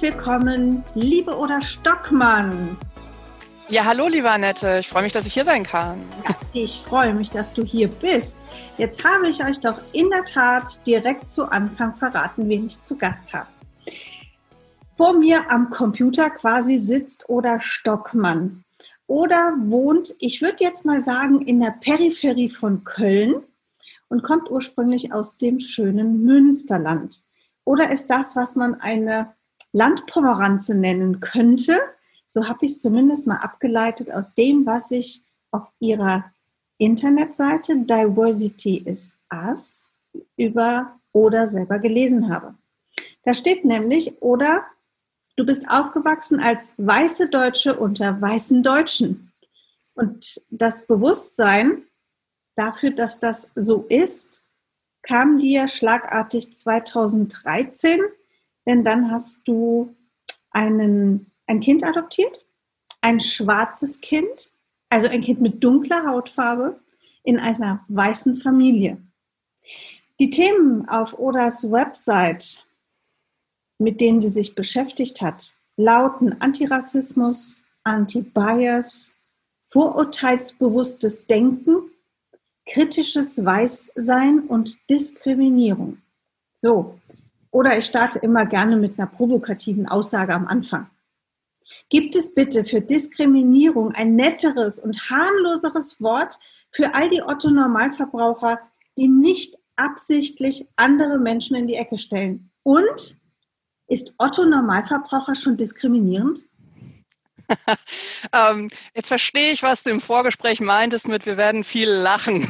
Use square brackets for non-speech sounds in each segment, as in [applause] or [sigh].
Herzlich willkommen, liebe Oder Stockmann. Ja, hallo, liebe Annette. Ich freue mich, dass ich hier sein kann. Ja, ich freue mich, dass du hier bist. Jetzt habe ich euch doch in der Tat direkt zu Anfang verraten, wen ich zu Gast habe. Vor mir am Computer quasi sitzt Oder Stockmann. Oder wohnt, ich würde jetzt mal sagen, in der Peripherie von Köln und kommt ursprünglich aus dem schönen Münsterland. Oder ist das, was man eine Landpomeranze nennen könnte. So habe ich es zumindest mal abgeleitet aus dem, was ich auf ihrer Internetseite Diversity is Us über oder selber gelesen habe. Da steht nämlich, oder du bist aufgewachsen als weiße Deutsche unter weißen Deutschen. Und das Bewusstsein dafür, dass das so ist, kam dir schlagartig 2013 denn dann hast du einen, ein Kind adoptiert, ein schwarzes Kind, also ein Kind mit dunkler Hautfarbe in einer weißen Familie. Die Themen auf Odas Website, mit denen sie sich beschäftigt hat, lauten Antirassismus, Anti-Bias, vorurteilsbewusstes Denken, kritisches Weißsein und Diskriminierung. So, oder ich starte immer gerne mit einer provokativen Aussage am Anfang. Gibt es bitte für Diskriminierung ein netteres und harmloseres Wort für all die Otto-Normalverbraucher, die nicht absichtlich andere Menschen in die Ecke stellen? Und ist Otto-Normalverbraucher schon diskriminierend? [laughs] ähm, jetzt verstehe ich, was du im Vorgespräch meintest mit, wir werden viel lachen.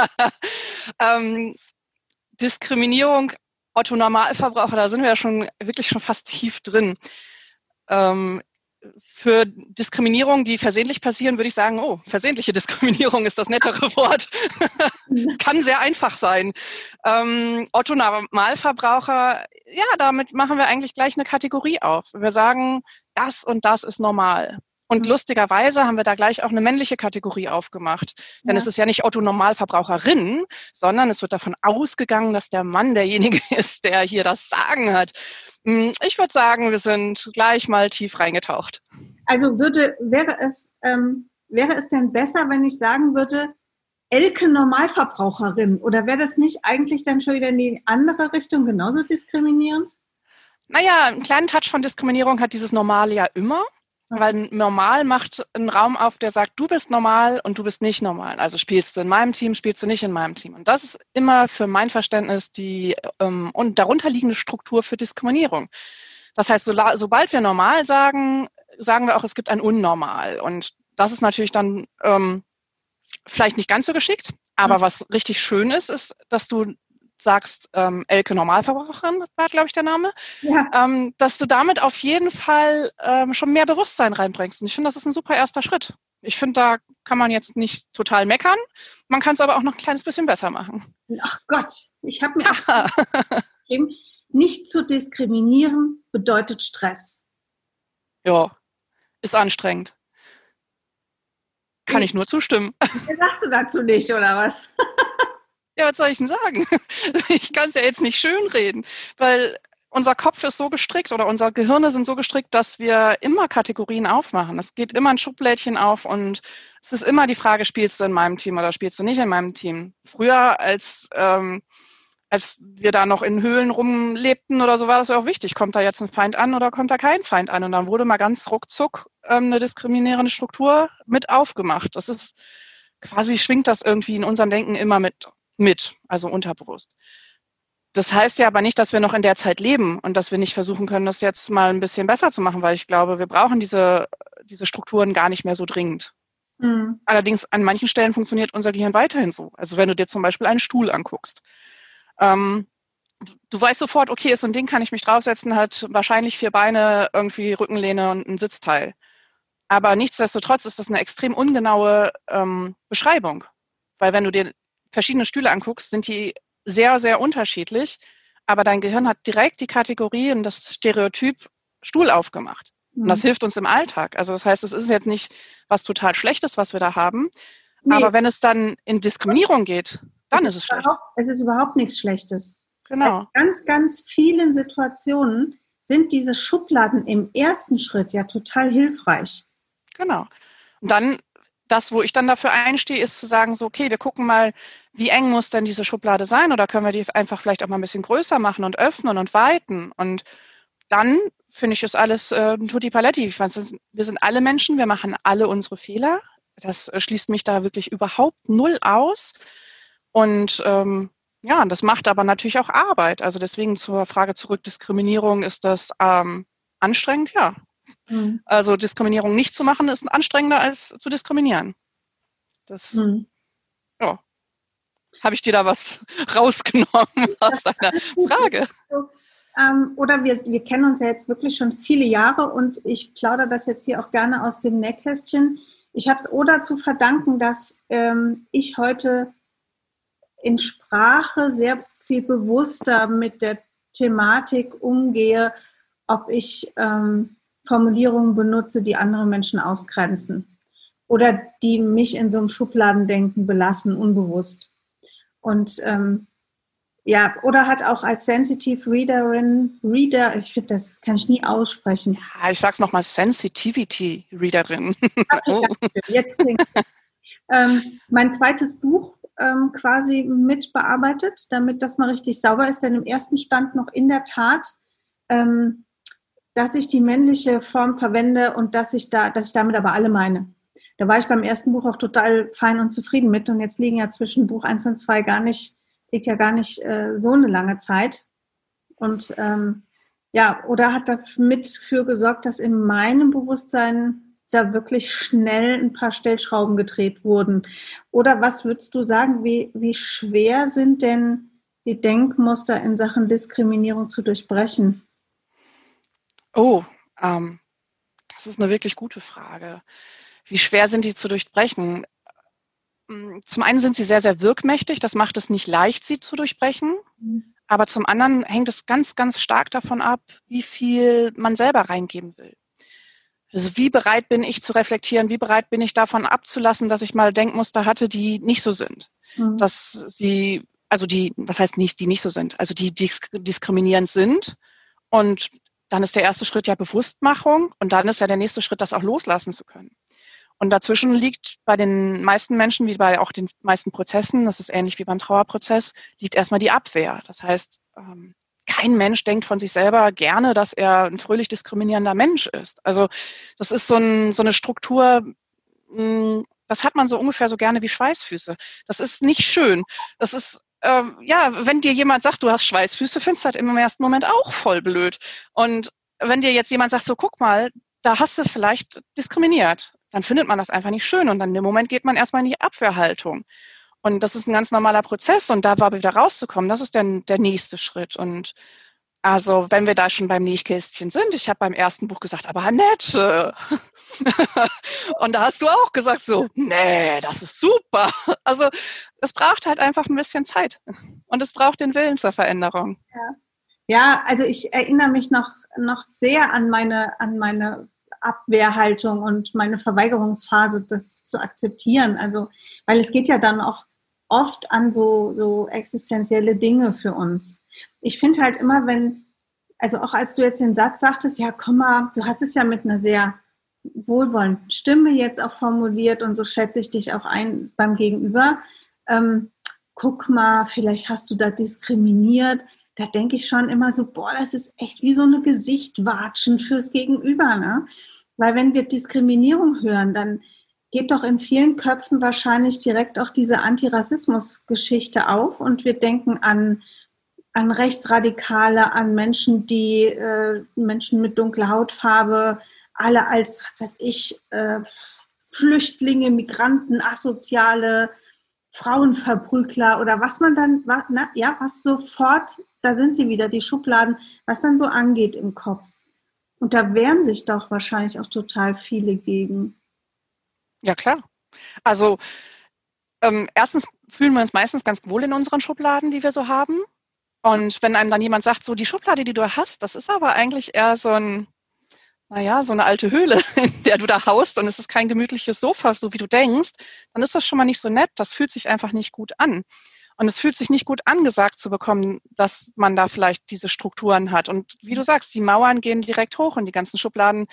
[laughs] ähm, Diskriminierung Otto Normalverbraucher, da sind wir ja schon wirklich schon fast tief drin. Ähm, für Diskriminierung, die versehentlich passieren, würde ich sagen, oh, versehentliche [laughs] Diskriminierung ist das nettere Wort. [laughs] Kann sehr einfach sein. Ähm, Otto Normalverbraucher, ja, damit machen wir eigentlich gleich eine Kategorie auf. Wir sagen, das und das ist normal. Und mhm. lustigerweise haben wir da gleich auch eine männliche Kategorie aufgemacht. Denn ja. es ist ja nicht Otto Normalverbraucherin, sondern es wird davon ausgegangen, dass der Mann derjenige [laughs] ist, der hier das Sagen hat. Hm, ich würde sagen, wir sind gleich mal tief reingetaucht. Also würde, wäre es, ähm, wäre es denn besser, wenn ich sagen würde, Elke Normalverbraucherin? Oder wäre das nicht eigentlich dann schon wieder in die andere Richtung genauso diskriminierend? Naja, einen kleinen Touch von Diskriminierung hat dieses Normale ja immer. Weil normal macht einen Raum auf, der sagt, du bist normal und du bist nicht normal. Also spielst du in meinem Team, spielst du nicht in meinem Team. Und das ist immer für mein Verständnis die ähm, und darunterliegende Struktur für Diskriminierung. Das heißt, so, sobald wir normal sagen, sagen wir auch, es gibt ein Unnormal. Und das ist natürlich dann ähm, vielleicht nicht ganz so geschickt. Aber mhm. was richtig schön ist, ist, dass du sagst, ähm, Elke Normalverbraucherin, war, glaube ich, der Name, ja. ähm, dass du damit auf jeden Fall ähm, schon mehr Bewusstsein reinbringst. Und ich finde, das ist ein super erster Schritt. Ich finde, da kann man jetzt nicht total meckern. Man kann es aber auch noch ein kleines bisschen besser machen. Ach Gott, ich habe mir geschrieben, nicht zu diskriminieren bedeutet Stress. Ja, ist anstrengend. Kann ich, ich nur zustimmen. [laughs] Sagst du dazu nicht, oder was? [laughs] Ja, was soll ich denn sagen? [laughs] Ich kann es ja jetzt nicht schönreden, weil unser Kopf ist so gestrickt oder unsere Gehirne sind so gestrickt, dass wir immer Kategorien aufmachen. Es geht immer ein Schublädchen auf und es ist immer die Frage, spielst du in meinem Team oder spielst du nicht in meinem Team? Früher, als, ähm, als wir da noch in Höhlen rumlebten oder so, war das ja auch wichtig. Kommt da jetzt ein Feind an oder kommt da kein Feind an? Und dann wurde mal ganz ruckzuck ähm, eine diskriminierende Struktur mit aufgemacht. Das ist quasi schwingt das irgendwie in unserem Denken immer mit mit, also unterbewusst. Das heißt ja aber nicht, dass wir noch in der Zeit leben und dass wir nicht versuchen können, das jetzt mal ein bisschen besser zu machen, weil ich glaube, wir brauchen diese, diese Strukturen gar nicht mehr so dringend. Mhm. Allerdings an manchen Stellen funktioniert unser Gehirn weiterhin so. Also wenn du dir zum Beispiel einen Stuhl anguckst. Ähm, du weißt sofort, okay, so ein Ding kann ich mich draufsetzen, hat wahrscheinlich vier Beine, irgendwie Rückenlehne und ein Sitzteil. Aber nichtsdestotrotz ist das eine extrem ungenaue ähm, Beschreibung. Weil wenn du dir verschiedene Stühle anguckst, sind die sehr, sehr unterschiedlich. Aber dein Gehirn hat direkt die Kategorie und das Stereotyp Stuhl aufgemacht. Mhm. Und das mhm. hilft uns im Alltag. Also das heißt, es ist jetzt nicht was total Schlechtes, was wir da haben. Nee. Aber wenn es dann in Diskriminierung geht, dann es ist es schlecht. Es ist überhaupt nichts Schlechtes. Genau. In ganz, ganz vielen Situationen sind diese Schubladen im ersten Schritt ja total hilfreich. Genau. Und dann, das, wo ich dann dafür einstehe, ist zu sagen, so, okay, wir gucken mal, wie eng muss denn diese Schublade sein oder können wir die einfach vielleicht auch mal ein bisschen größer machen und öffnen und weiten und dann finde ich, ist alles äh, tutti paletti. Wir sind alle Menschen, wir machen alle unsere Fehler. Das äh, schließt mich da wirklich überhaupt null aus. Und ähm, ja, das macht aber natürlich auch Arbeit. Also deswegen zur Frage zurück, Diskriminierung, ist das ähm, anstrengend? Ja. Mhm. Also Diskriminierung nicht zu machen, ist anstrengender als zu diskriminieren. Das, mhm. ja. Habe ich dir da was [laughs] rausgenommen [laughs] aus deiner Frage? Ähm, oder wir, wir kennen uns ja jetzt wirklich schon viele Jahre und ich plaudere das jetzt hier auch gerne aus dem Nähkästchen. Ich habe es Oda zu verdanken, dass ähm, ich heute in Sprache sehr viel bewusster mit der Thematik umgehe, ob ich ähm, Formulierungen benutze, die andere Menschen ausgrenzen oder die mich in so einem Schubladendenken belassen, unbewusst. Und ähm, ja, oder hat auch als Sensitive Readerin, Reader, ich finde, das, das kann ich nie aussprechen. Ja, ich sag's nochmal, Sensitivity Readerin. Oh. Jetzt klingt ähm, mein zweites Buch ähm, quasi mit bearbeitet, damit das mal richtig sauber ist, denn im ersten stand noch in der Tat, ähm, dass ich die männliche Form verwende und dass ich da, dass ich damit aber alle meine. Da war ich beim ersten Buch auch total fein und zufrieden mit und jetzt liegen ja zwischen Buch 1 und 2 gar nicht liegt ja gar nicht äh, so eine lange Zeit. Und ähm, ja, oder hat damit für gesorgt, dass in meinem Bewusstsein da wirklich schnell ein paar Stellschrauben gedreht wurden? Oder was würdest du sagen, wie, wie schwer sind denn die Denkmuster in Sachen Diskriminierung zu durchbrechen? Oh, ähm, das ist eine wirklich gute Frage. Wie schwer sind die zu durchbrechen? Mm, zum einen sind sie sehr, sehr wirkmächtig. Das macht es nicht leicht, sie zu durchbrechen. Mhm. Aber zum anderen hängt es ganz, ganz stark davon ab, wie viel man selber reingeben will. Also wie bereit bin ich zu reflektieren? Wie bereit bin ich davon abzulassen, dass ich mal Denkmuster hatte, die nicht so sind? Mhm. Dass sie, also die, was heißt nicht, die nicht so sind? Also die diskriminierend sind. Und dann ist der erste Schritt ja Bewusstmachung. Und dann ist ja der nächste Schritt, das auch loslassen zu können. Und dazwischen liegt bei den meisten Menschen, wie bei auch den meisten Prozessen, das ist ähnlich wie beim Trauerprozess, liegt erstmal die Abwehr. Das heißt, ähm, kein Mensch denkt von sich selber gerne, dass er ein fröhlich diskriminierender Mensch ist. Also das ist so, ein, so eine Struktur, hm, das hat man so ungefähr so gerne wie Schweißfüße. Das ist nicht schön. Das ist ähm, ja, wenn dir jemand sagt, du hast Schweißfüße, findest du halt im ersten Moment auch voll blöd. Und wenn dir jetzt jemand sagt, so guck mal, da hast du vielleicht diskriminiert dann findet man das einfach nicht schön und dann im Moment geht man erstmal in die Abwehrhaltung. Und das ist ein ganz normaler Prozess und da war wieder rauszukommen, das ist dann der nächste Schritt. Und also, wenn wir da schon beim Nähkästchen sind, ich habe beim ersten Buch gesagt, aber Annette. [laughs] und da hast du auch gesagt so, nee, das ist super. Also, es braucht halt einfach ein bisschen Zeit und es braucht den Willen zur Veränderung. Ja, ja also ich erinnere mich noch, noch sehr an meine, an meine Abwehrhaltung und meine Verweigerungsphase, das zu akzeptieren. Also, weil es geht ja dann auch oft an so, so existenzielle Dinge für uns. Ich finde halt immer, wenn, also auch als du jetzt den Satz sagtest, ja, komm mal, du hast es ja mit einer sehr wohlwollenden Stimme jetzt auch formuliert und so schätze ich dich auch ein beim Gegenüber. Ähm, guck mal, vielleicht hast du da diskriminiert. Da denke ich schon immer so, boah, das ist echt wie so eine Gesichtwatschen fürs Gegenüber. Ne? Weil wenn wir Diskriminierung hören, dann geht doch in vielen Köpfen wahrscheinlich direkt auch diese Antirassismus-Geschichte auf und wir denken an, an Rechtsradikale, an Menschen, die äh, Menschen mit dunkler Hautfarbe, alle als, was weiß ich, äh, Flüchtlinge, Migranten, Asoziale, Frauenverprügler oder was man dann, was, na, ja, was sofort, da sind sie wieder, die Schubladen, was dann so angeht im Kopf. Und da wehren sich doch wahrscheinlich auch total viele gegen. Ja, klar. Also ähm, erstens fühlen wir uns meistens ganz wohl in unseren Schubladen, die wir so haben. Und wenn einem dann jemand sagt, so die Schublade, die du hast, das ist aber eigentlich eher so ein, naja, so eine alte Höhle, [laughs] in der du da haust und es ist kein gemütliches Sofa, so wie du denkst, dann ist das schon mal nicht so nett. Das fühlt sich einfach nicht gut an. Und es fühlt sich nicht gut angesagt zu bekommen, dass man da vielleicht diese Strukturen hat. Und wie du sagst, die Mauern gehen direkt hoch und die ganzen Schubladen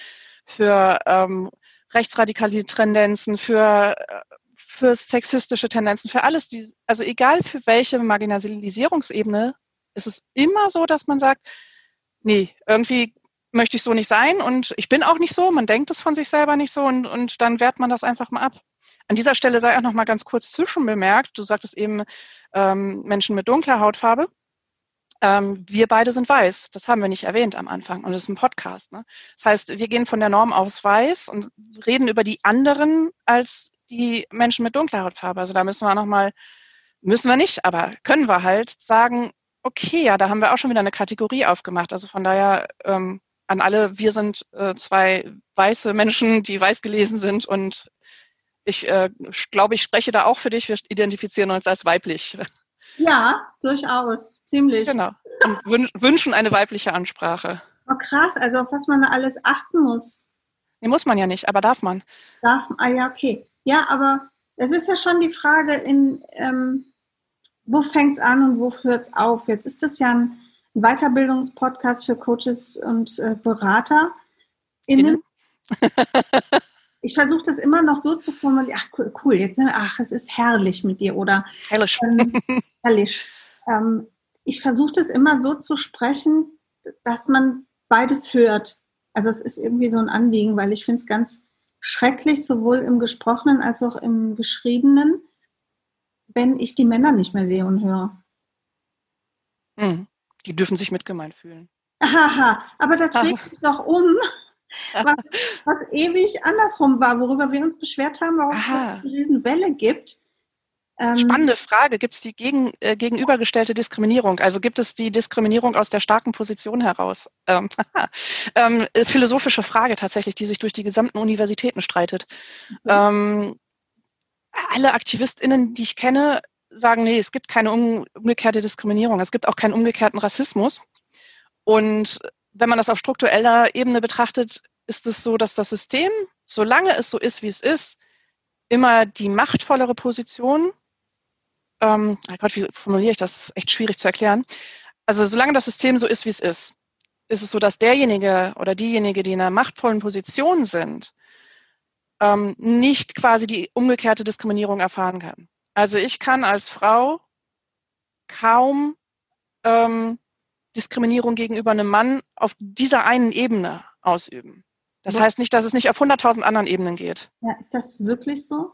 für ähm, rechtsradikale Tendenzen, für, äh, für sexistische Tendenzen, für alles, die, also egal für welche Marginalisierungsebene, ist es immer so, dass man sagt, nee, irgendwie möchte ich so nicht sein und ich bin auch nicht so, man denkt es von sich selber nicht so und, und dann wehrt man das einfach mal ab. An dieser Stelle sei auch noch mal ganz kurz zwischenbemerkt, du sagtest eben ähm, Menschen mit dunkler Hautfarbe. Ähm, wir beide sind weiß. Das haben wir nicht erwähnt am Anfang. Und es ist ein Podcast. Ne? Das heißt, wir gehen von der Norm aus weiß und reden über die anderen als die Menschen mit dunkler Hautfarbe. Also da müssen wir noch mal, müssen wir nicht, aber können wir halt sagen, okay, ja, da haben wir auch schon wieder eine Kategorie aufgemacht. Also von daher ähm, an alle, wir sind äh, zwei weiße Menschen, die weiß gelesen sind und ich äh, glaube, ich spreche da auch für dich. Wir identifizieren uns als weiblich. Ja, durchaus. Ziemlich. Genau. Und wünschen eine weibliche Ansprache. Oh, krass. Also auf was man da alles achten muss. Nee, muss man ja nicht, aber darf man. Darf, ah ja, okay. Ja, aber es ist ja schon die Frage, in, ähm, wo fängt es an und wo hört es auf? Jetzt ist das ja ein Weiterbildungspodcast für Coaches und äh, Berater. Innen. [laughs] ich versuche das immer noch so zu formulieren, ach cool, jetzt, ach, es ist herrlich mit dir oder herrlich. Ähm, [laughs] herrlich. Ähm, ich versuche das immer so zu sprechen, dass man beides hört. Also es ist irgendwie so ein Anliegen, weil ich finde es ganz schrecklich, sowohl im Gesprochenen als auch im Geschriebenen, wenn ich die Männer nicht mehr sehe und höre. Hm. Die dürfen sich mitgemeint fühlen. Haha, aber da dreht sich doch um was, was ewig andersrum war, worüber wir uns beschwert haben, warum es eine Riesenwelle gibt. Ähm, Spannende Frage. Gibt es die gegen, äh, gegenübergestellte Diskriminierung? Also gibt es die Diskriminierung aus der starken Position heraus? Ähm, ähm, äh, philosophische Frage tatsächlich, die sich durch die gesamten Universitäten streitet. Mhm. Alle AktivistInnen, die ich kenne, sagen, nee, es gibt keine umgekehrte Diskriminierung. Es gibt auch keinen umgekehrten Rassismus. Und wenn man das auf struktureller Ebene betrachtet, ist es so, dass das System, solange es so ist, wie es ist, immer die machtvollere Position, ähm, oh Gott, wie formuliere ich das? Das ist echt schwierig zu erklären. Also solange das System so ist, wie es ist, ist es so, dass derjenige oder diejenige, die in einer machtvollen Position sind, ähm, nicht quasi die umgekehrte Diskriminierung erfahren kann. Also ich kann als Frau kaum ähm, Diskriminierung gegenüber einem Mann auf dieser einen Ebene ausüben. Das heißt nicht, dass es nicht auf 100.000 anderen Ebenen geht. Ja, ist das wirklich so?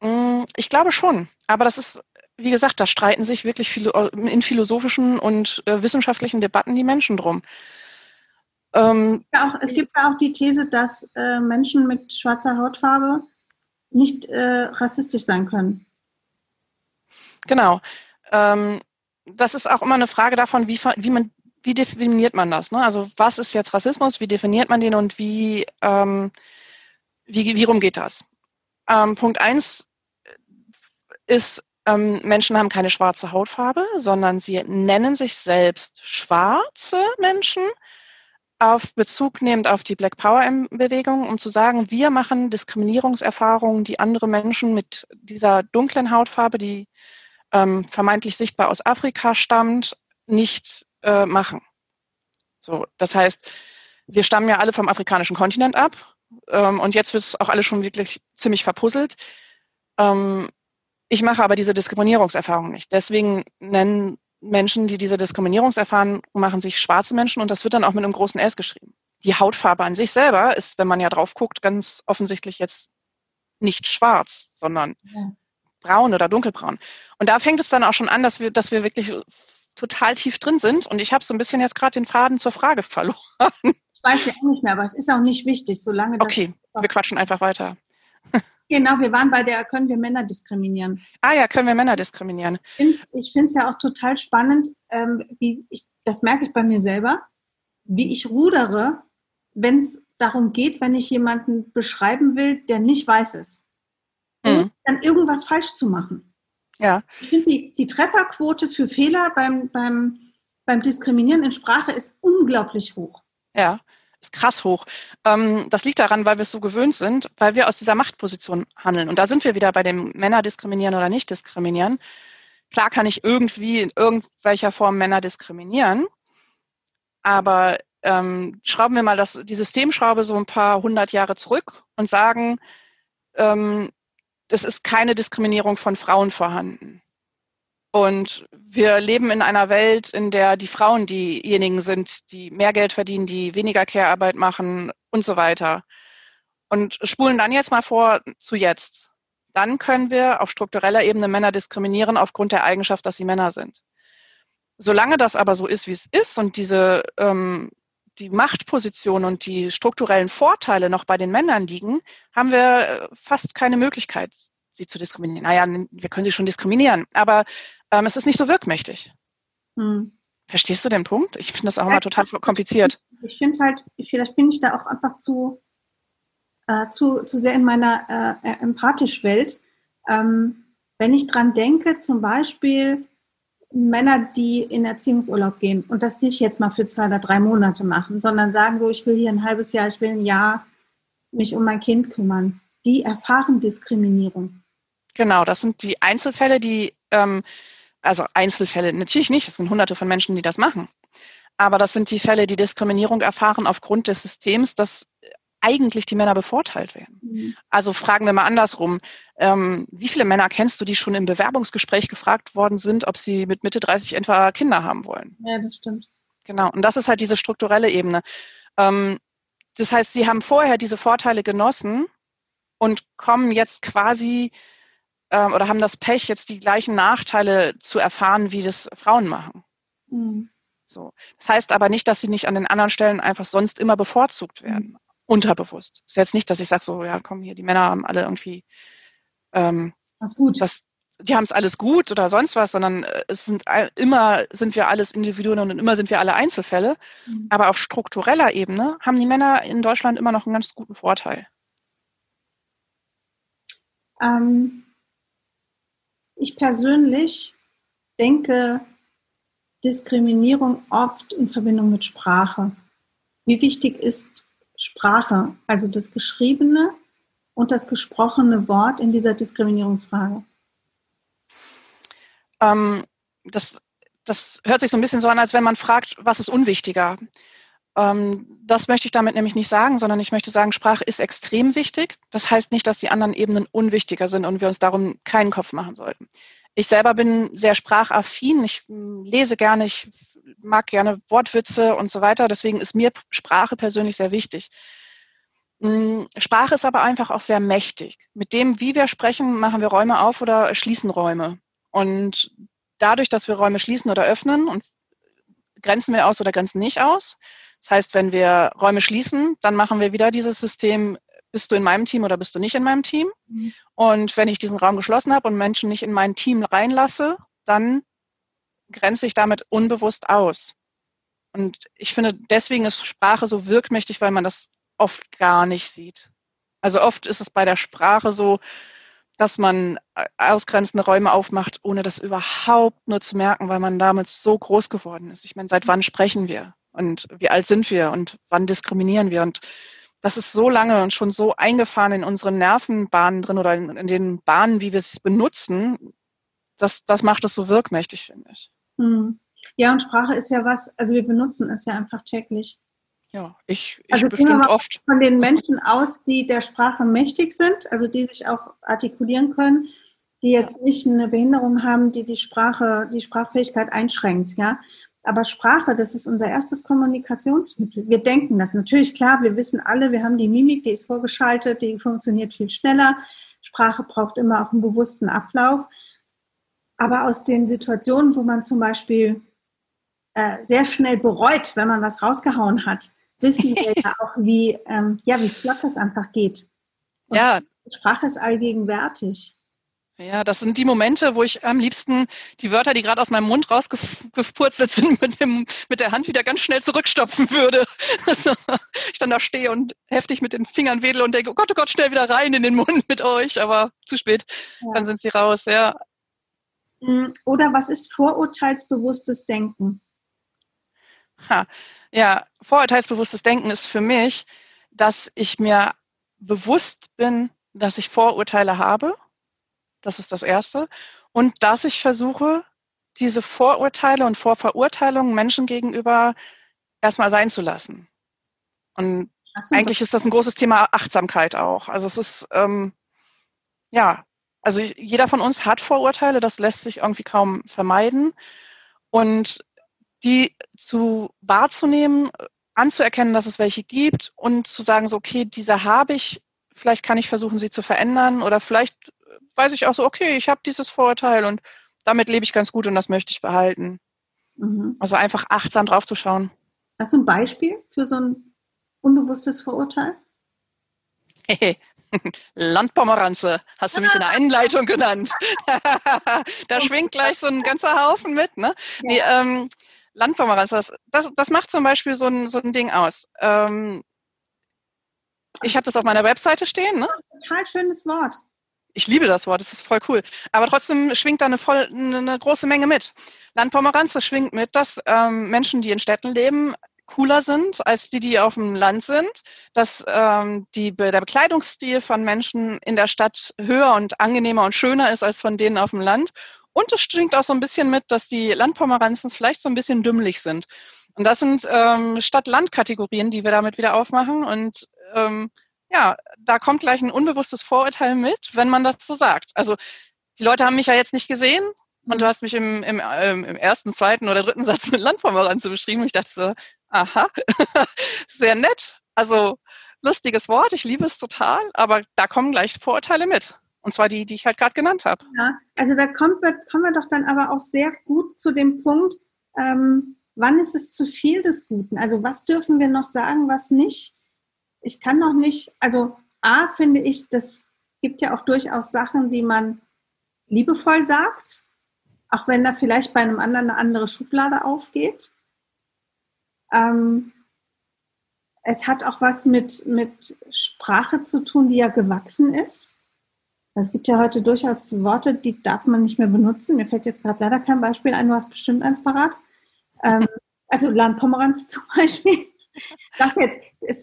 Mm, ich glaube schon. Aber das ist, wie gesagt, da streiten sich wirklich in philosophischen und äh, wissenschaftlichen Debatten die Menschen drum. Ähm, ja, auch, es gibt ja auch die These, dass äh, Menschen mit schwarzer Hautfarbe nicht äh, rassistisch sein können. Genau. Ähm, das ist auch immer eine Frage davon, wie, wie man wie definiert man das? Ne? Also was ist jetzt Rassismus? Wie definiert man den und wie, ähm, wie, wie rum geht das? Ähm, Punkt eins ist, ähm, Menschen haben keine schwarze Hautfarbe, sondern sie nennen sich selbst schwarze Menschen, auf Bezug nehmend auf die Black Power Bewegung, um zu sagen, wir machen Diskriminierungserfahrungen, die andere Menschen mit dieser dunklen Hautfarbe, die ähm, vermeintlich sichtbar aus Afrika stammt, nicht äh, machen. So, das heißt, wir stammen ja alle vom afrikanischen Kontinent ab ähm, und jetzt wird es auch alles schon wirklich ziemlich verpuzzelt. Ähm, ich mache aber diese Diskriminierungserfahrung nicht. Deswegen nennen Menschen, die diese Diskriminierungserfahrung machen, sich schwarze Menschen und das wird dann auch mit einem großen S geschrieben. Die Hautfarbe an sich selber ist, wenn man ja drauf guckt, ganz offensichtlich jetzt nicht schwarz, sondern ja braun oder dunkelbraun. Und da fängt es dann auch schon an, dass wir, dass wir wirklich total tief drin sind. Und ich habe so ein bisschen jetzt gerade den Faden zur Frage [laughs] verloren. Ich weiß ja auch nicht mehr, aber es ist auch nicht wichtig, solange das. Okay, wir quatschen einfach weiter. Genau, wir waren bei der, können wir Männer diskriminieren? Ah ja, können wir Männer diskriminieren? Ich finde es ja auch total spannend, ähm, wie ich, das merke ich bei mir selber, wie ich rudere, wenn es darum geht, wenn ich jemanden beschreiben will, der nicht weiß ist. Mhm. dann irgendwas falsch zu machen. Ja. Ich finde, die, die Trefferquote für Fehler beim, beim, beim Diskriminieren in Sprache ist unglaublich hoch. Ja, ist krass hoch. Ähm, das liegt daran, weil wir es so gewöhnt sind, weil wir aus dieser Machtposition handeln. Und da sind wir wieder bei dem Männer diskriminieren oder nicht diskriminieren. Klar kann ich irgendwie in irgendwelcher Form Männer diskriminieren, aber ähm, schrauben wir mal das, die Systemschraube so ein paar hundert Jahre zurück und sagen, ähm, es ist keine Diskriminierung von Frauen vorhanden. Und wir leben in einer Welt, in der die Frauen diejenigen sind, die mehr Geld verdienen, die weniger Care-Arbeit machen und so weiter. Und spulen dann jetzt mal vor zu jetzt. Dann können wir auf struktureller Ebene Männer diskriminieren aufgrund der Eigenschaft, dass sie Männer sind. Solange das aber so ist, wie es ist und diese ähm, die Machtposition und die strukturellen Vorteile noch bei den Männern liegen, haben wir äh, fast keine Möglichkeit, sie zu diskriminieren. Naja, wir können sie schon diskriminieren, aber ähm, es ist nicht so wirkmächtig. Hm. Verstehst du den Punkt? Ich finde das auch immer total kompliziert. Ich finde halt, vielleicht bin ich da auch einfach zu, äh, zu, zu sehr in meiner äh, empathisch Welt. Ähm, wenn ich dran denke, zum Beispiel, Männer, die in Erziehungsurlaub gehen und das nicht jetzt mal für zwei oder drei Monate machen, sondern sagen so, ich will hier ein halbes Jahr, ich will ein Jahr mich um mein Kind kümmern, die erfahren Diskriminierung. Genau, das sind die Einzelfälle, die, ähm, also Einzelfälle natürlich nicht, es sind hunderte von Menschen, die das machen. Aber das sind die Fälle, die Diskriminierung erfahren aufgrund des Systems, das eigentlich die Männer bevorteilt werden. Mhm. Also fragen wir mal andersrum. Ähm, wie viele Männer kennst du, die schon im Bewerbungsgespräch gefragt worden sind, ob sie mit Mitte 30 etwa Kinder haben wollen? Ja, das stimmt. Genau. Und das ist halt diese strukturelle Ebene. Ähm, das heißt, sie haben vorher diese Vorteile genossen und kommen jetzt quasi ähm, oder haben das Pech, jetzt die gleichen Nachteile zu erfahren, wie das Frauen machen. Mhm. So. Das heißt aber nicht, dass sie nicht an den anderen Stellen einfach sonst immer bevorzugt werden. Mhm unterbewusst. Ist jetzt nicht, dass ich sage so, ja, komm hier, die Männer haben alle irgendwie ähm, was gut. Was, die haben es alles gut oder sonst was, sondern äh, es sind immer sind wir alles Individuen und immer sind wir alle Einzelfälle. Mhm. Aber auf struktureller Ebene haben die Männer in Deutschland immer noch einen ganz guten Vorteil. Ähm, ich persönlich denke Diskriminierung oft in Verbindung mit Sprache. Wie wichtig ist Sprache, also das geschriebene und das gesprochene Wort in dieser Diskriminierungsfrage? Ähm, das, das hört sich so ein bisschen so an, als wenn man fragt, was ist unwichtiger? Ähm, das möchte ich damit nämlich nicht sagen, sondern ich möchte sagen, Sprache ist extrem wichtig. Das heißt nicht, dass die anderen Ebenen unwichtiger sind und wir uns darum keinen Kopf machen sollten. Ich selber bin sehr sprachaffin. Ich hm, lese gerne, ich mag gerne Wortwitze und so weiter. Deswegen ist mir Sprache persönlich sehr wichtig. Hm, Sprache ist aber einfach auch sehr mächtig. Mit dem, wie wir sprechen, machen wir Räume auf oder schließen Räume. Und dadurch, dass wir Räume schließen oder öffnen und grenzen wir aus oder grenzen nicht aus. Das heißt, wenn wir Räume schließen, dann machen wir wieder dieses System, bist du in meinem Team oder bist du nicht in meinem Team? Mhm. Und wenn ich diesen Raum geschlossen habe und Menschen nicht in mein Team reinlasse, dann grenze ich damit unbewusst aus. Und ich finde, deswegen ist Sprache so wirkmächtig, weil man das oft gar nicht sieht. Also oft ist es bei der Sprache so, dass man ausgrenzende Räume aufmacht, ohne das überhaupt nur zu merken, weil man damit so groß geworden ist. Ich meine, seit wann sprechen wir? Und wie alt sind wir? Und wann diskriminieren wir? Und das ist so lange und schon so eingefahren in unseren Nervenbahnen drin oder in, in den Bahnen, wie wir es benutzen. Das, das macht es so wirkmächtig, finde ich. Hm. Ja, und Sprache ist ja was, also wir benutzen es ja einfach täglich. Ja, ich, ich also bestimmt oft. Von den Menschen aus, die der Sprache mächtig sind, also die sich auch artikulieren können, die jetzt nicht eine Behinderung haben, die die Sprache, die Sprachfähigkeit einschränkt, ja. Aber Sprache, das ist unser erstes Kommunikationsmittel. Wir denken das natürlich klar, wir wissen alle, wir haben die Mimik, die ist vorgeschaltet, die funktioniert viel schneller. Sprache braucht immer auch einen bewussten Ablauf. Aber aus den Situationen, wo man zum Beispiel äh, sehr schnell bereut, wenn man was rausgehauen hat, wissen wir [laughs] ja auch, wie, ähm, ja, wie flott das einfach geht. Und ja, Sprache ist allgegenwärtig. Ja, das sind die Momente, wo ich am liebsten die Wörter, die gerade aus meinem Mund rausgepurzelt sind, [laughs] mit, dem, mit der Hand wieder ganz schnell zurückstopfen würde. [laughs] Also, ich dann da stehe und heftig mit den Fingern wedel und denke, oh Gott, oh Gott, schnell wieder rein in den Mund mit euch, aber zu spät, ja. dann sind sie raus, ja. Hm, oder was ist vorurteilsbewusstes Denken? Ha. Ja, vorurteilsbewusstes Denken ist für mich, dass ich mir bewusst bin, dass ich Vorurteile habe das ist das Erste. Und dass ich versuche, diese Vorurteile und Vorverurteilungen Menschen gegenüber erstmal sein zu lassen. Und so, eigentlich ist das ein großes Thema Achtsamkeit auch. Also es ist, ähm, ja, also jeder von uns hat Vorurteile, das lässt sich irgendwie kaum vermeiden. Und die zu wahrzunehmen, anzuerkennen, dass es welche gibt und zu sagen, so, okay, diese habe ich, vielleicht kann ich versuchen, sie zu verändern oder vielleicht weiß ich auch so, okay, ich habe dieses Vorurteil und damit lebe ich ganz gut und das möchte ich behalten. Mhm. Also einfach achtsam drauf zu schauen. Hast du ein Beispiel für so ein unbewusstes Vorurteil? Hey, [laughs] Landpomeranze, hast du mich in der Einleitung genannt. [laughs] da schwingt gleich so ein ganzer Haufen mit. Ne? Ja. Die, ähm, Landpomeranze, das, das, das, macht zum Beispiel so ein, so ein Ding aus. Ähm, ich habe das auf meiner Webseite stehen. Ne? Total schönes Wort ich liebe das Wort, das ist voll cool. Aber trotzdem schwingt da eine, voll, eine große Menge mit. Landpomeranz, das schwingt mit, dass ähm, Menschen, die in Städten leben, cooler sind als die, die auf dem Land sind, dass ähm, die, der Bekleidungsstil von Menschen in der Stadt höher und angenehmer und schöner ist als von denen auf dem Land. Und es schwingt auch so ein bisschen mit, dass die Landpomeranzen vielleicht so ein bisschen dümmlich sind. Und das sind ähm, Stadt-Land-Kategorien, die wir damit wieder aufmachen. Und ähm, ja, da kommt gleich ein unbewusstes Vorurteil mit, wenn man das so sagt. Also die Leute haben mich ja jetzt nicht gesehen und du mhm. hast mich im, im, ähm, im ersten, zweiten oder dritten [laughs] Satz mit Landpomeranze beschrieben. Und ich dachte so, aha, [laughs] sehr nett. Also lustiges Wort, ich liebe es total, aber da kommen gleich Vorurteile mit. Und zwar die, die ich halt gerade genannt habe. Ja, also da kommt, kommen wir doch dann aber auch sehr gut zu dem Punkt, ähm, wann ist es zu viel des Guten? Also was dürfen wir noch sagen, was nicht? Ich kann noch nicht, also A finde ich, das gibt ja auch durchaus Sachen, die man liebevoll sagt, auch wenn da vielleicht bei einem anderen eine andere Schublade aufgeht. Ähm, es hat auch was mit, mit Sprache zu tun, die ja gewachsen ist. Es gibt ja heute durchaus Worte, die darf man nicht mehr benutzen. Mir fällt jetzt gerade leider kein Beispiel ein, du hast bestimmt eins parat. Ähm, [laughs] also Landpomeranz zum Beispiel. Sag jetzt,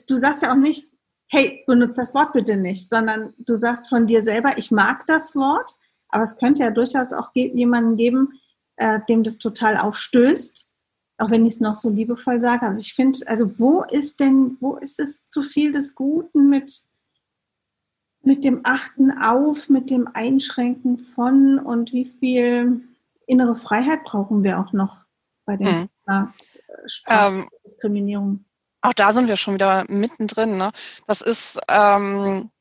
du sagst ja auch nicht, hey, benutze das Wort bitte nicht, sondern du sagst von dir selber, ich mag das Wort, aber es könnte ja durchaus auch jemanden geben, äh, dem das total aufstößt, auch wenn ich es noch so liebevoll sage. Also ich finde, also wo ist denn, wo ist es zu viel des Guten mit, mit dem Achten auf, mit dem Einschränken von und wie viel innere Freiheit brauchen wir auch noch bei der hm. Sprachdiskriminierung? Ähm, auch da sind wir schon wieder mittendrin. Ne? Das ist, ähm,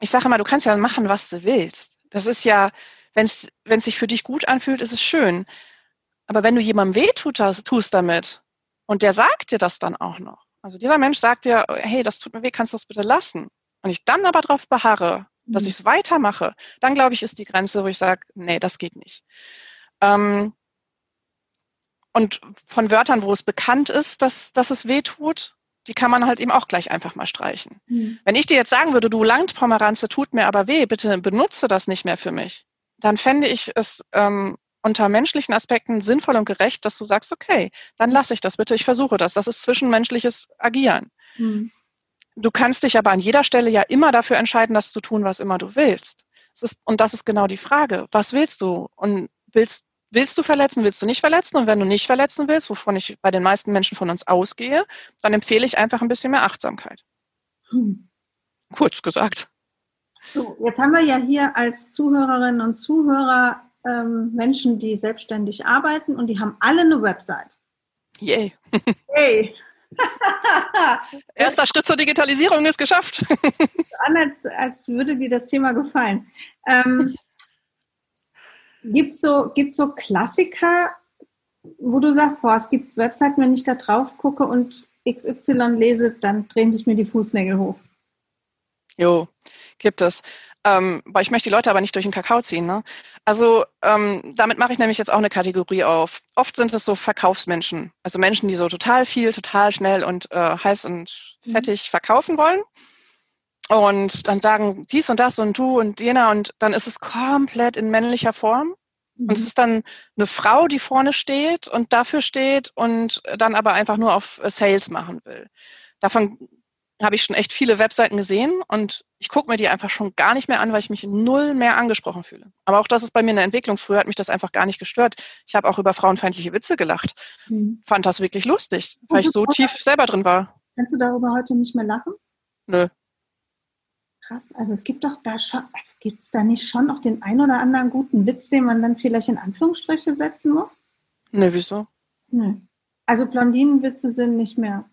ich sage immer, du kannst ja machen, was du willst. Das ist ja, wenn es sich für dich gut anfühlt, ist es schön. Aber wenn du jemandem weh tust damit und der sagt dir das dann auch noch, also dieser Mensch sagt dir, hey, das tut mir weh, kannst du das bitte lassen? Und ich dann aber darauf beharre, dass mhm. ich es weitermache, dann glaube ich, ist die Grenze, wo ich sage, nee, das geht nicht. Ähm, und von Wörtern, wo es bekannt ist, dass, dass es weh tut, die kann man halt eben auch gleich einfach mal streichen. Mhm. Wenn ich dir jetzt sagen würde, du Landpomeranze tut mir aber weh, bitte benutze das nicht mehr für mich, dann fände ich es ähm, unter menschlichen Aspekten sinnvoll und gerecht, dass du sagst, okay, dann lasse ich das bitte, ich versuche das. Das ist zwischenmenschliches Agieren. Mhm. Du kannst dich aber an jeder Stelle ja immer dafür entscheiden, das zu tun, was immer du willst. Ist, und das ist genau die Frage. Was willst du? Und willst willst du verletzen, willst du nicht verletzen? Und wenn du nicht verletzen willst, wovon ich bei den meisten Menschen von uns ausgehe, dann empfehle ich einfach ein bisschen mehr Achtsamkeit. Hm. Kurz gesagt. So, jetzt haben wir ja hier als Zuhörerinnen und Zuhörer ähm, Menschen, die selbstständig arbeiten und die haben alle eine Website. Yay. Yay. [laughs] Erster Schritt zur Digitalisierung ist geschafft. [laughs] An, als, als würde dir das Thema gefallen. Ähm, Gibt so, gibt so Klassiker, wo du sagst, boah, es gibt Webseiten, wenn ich da drauf gucke und XY lese, dann drehen sich mir die Fußnägel hoch. Jo, gibt es. Ähm, weil ich möchte die Leute aber nicht durch den Kakao ziehen. Ne? Also ähm, damit mache ich nämlich jetzt auch eine Kategorie auf. Oft sind es so Verkaufsmenschen, also Menschen, die so total viel, total schnell und äh, heiß und mhm. fettig mhm. verkaufen wollen. Und dann sagen dies und das und du und jener und dann ist es komplett in männlicher Form. Mhm. Und es ist dann eine Frau, die vorne steht und dafür steht und dann aber einfach nur auf Sales machen will. Davon habe ich schon echt viele Webseiten gesehen und ich gucke mir die einfach schon gar nicht mehr an, weil ich mich null mehr angesprochen fühle. Aber auch das ist bei mir eine Entwicklung. Früher hat mich das einfach gar nicht gestört. Ich habe auch über frauenfeindliche Witze gelacht. Mhm. Fand das wirklich lustig, weil ich so tief selber drin war. Kannst du darüber heute nicht mehr lachen? Nö. Krass, also es gibt doch da schon, also gibt es da nicht schon noch den ein oder anderen guten Witz, den man dann vielleicht in Anführungsstriche setzen muss? Nö, wieso? Nö. Also Blondinenwitze sind nicht mehr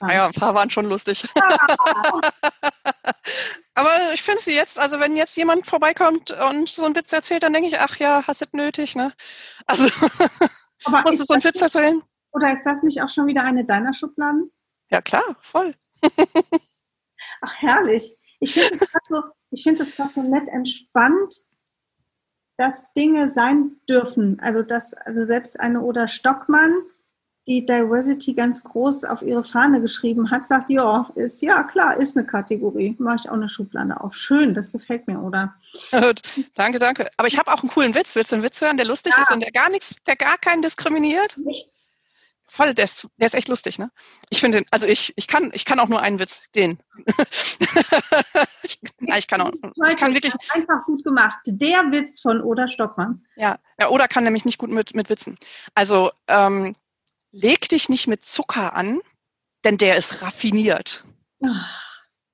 naja, ah ein paar waren schon lustig. [laughs] [laughs] Aber ich finde sie jetzt, also wenn jetzt jemand vorbeikommt und so einen Witz erzählt, dann denke ich, ach ja, hast du nötig, ne? [laughs] Also, musst du so einen Witz erzählen? Oder ist das nicht auch schon wieder eine deiner Schubladen? Ja, klar, voll. Ach, herrlich. Ich finde es gerade so, ich find so nett entspannt, dass Dinge sein dürfen. Also, dass, also selbst eine Oder Stockmann, die Diversity ganz groß auf ihre Fahne geschrieben hat, sagt, ja, ist, ja klar, ist eine Kategorie. Mache ich auch eine Schublade auf. Schön, das gefällt mir, oder? danke, danke. Aber ich habe auch einen coolen Witz. Willst du einen Witz hören, der lustig ja. ist und der gar nichts, der gar keinen diskriminiert? Nichts. Voll, der ist, der ist echt lustig, ne? Ich finde, also ich, ich kann, ich kann auch nur einen Witz, den. ich, [laughs] nein, ich kann auch, ich kann wirklich. Einfach gut gemacht. Der Witz von Oda Stockmann. Ja, ja, Oda kann nämlich nicht gut mit, mit Witzen. Also, ähm, leg dich nicht mit Zucker an, denn der ist raffiniert. Ach.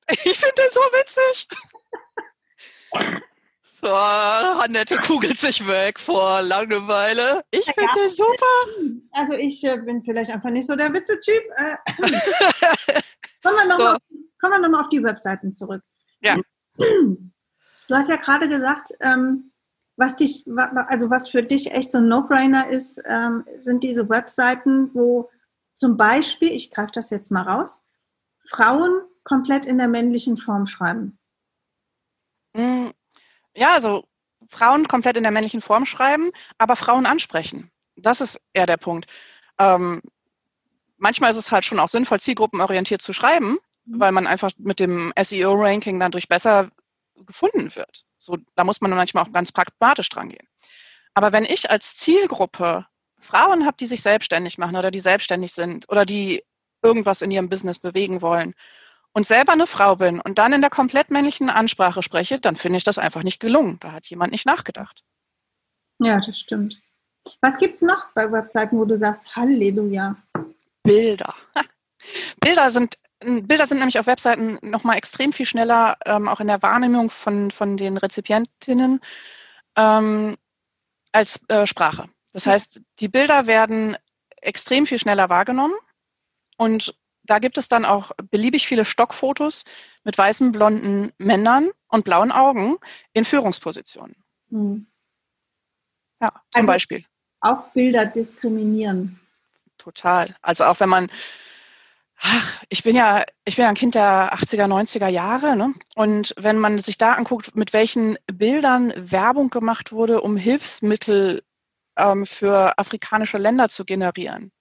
Ich finde den so witzig. [laughs] So, Annette kugelt sich weg vor Langeweile. Ich finde ja. den super. Also ich äh, bin vielleicht einfach nicht so der Witze-Typ. Äh, [laughs] kommen wir nochmal so. noch, auf die Webseiten zurück. Ja. [clears throat] Du hast ja gerade gesagt, ähm, was dich, also was für dich echt so ein No-Brainer ist, ähm, sind diese Webseiten, wo zum Beispiel, ich greife das jetzt mal raus, Frauen komplett in der männlichen Form schreiben. Mm, ja, also Frauen komplett in der männlichen Form schreiben, aber Frauen ansprechen. Das ist eher der Punkt. Ähm, manchmal ist es halt schon auch sinnvoll, zielgruppenorientiert zu schreiben, mhm. weil man einfach mit dem SEO-Ranking dadurch besser gefunden wird. So, da muss man manchmal auch ganz pragmatisch dran gehen. Aber wenn ich als Zielgruppe Frauen habe, die sich selbstständig machen oder die selbstständig sind oder die irgendwas in ihrem Business bewegen wollen und selber eine Frau bin und dann in der komplett männlichen Ansprache spreche, dann finde ich das einfach nicht gelungen. Da hat jemand nicht nachgedacht. Ja, das stimmt. Was gibt es noch bei Webseiten, wo du sagst, Halleluja? Bilder. [laughs] Bilder sind Bilder sind nämlich auf Webseiten nochmal extrem viel schneller, ähm, auch in der Wahrnehmung von, von den Rezipientinnen, ähm, als äh, Sprache. Das heißt, die Bilder werden extrem viel schneller wahrgenommen und da gibt es dann auch beliebig viele Stockfotos mit weißen, blonden Männern und blauen Augen in Führungspositionen. Hm. Ja, zum also Beispiel. Auch Bilder diskriminieren. Total. Also auch wenn man Ach, ich bin ja, ich bin ja ein Kind der 80er, 90er Jahre, ne? Und wenn man sich da anguckt, mit welchen Bildern Werbung gemacht wurde, um Hilfsmittel ähm, für afrikanische Länder zu generieren.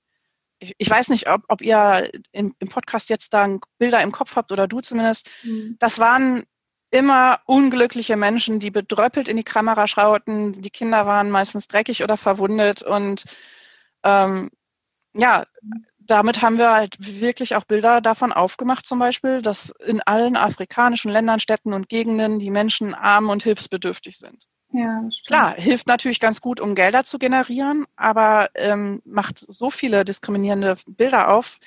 Ich, weiß nicht, ob, ob ihr im, im, Podcast jetzt da Bilder im Kopf habt oder du zumindest. Mhm. Das waren immer unglückliche Menschen, die bedröppelt in die Kamera schauten. Die Kinder waren meistens dreckig oder verwundet und ähm, ja, damit haben wir halt wirklich auch Bilder davon aufgemacht, zum Beispiel, dass in allen afrikanischen Ländern, Städten und Gegenden die Menschen arm und hilfsbedürftig sind. Ja, Klar, hilft natürlich ganz gut, um Gelder zu generieren, aber ähm, macht so viele diskriminierende Bilder auf.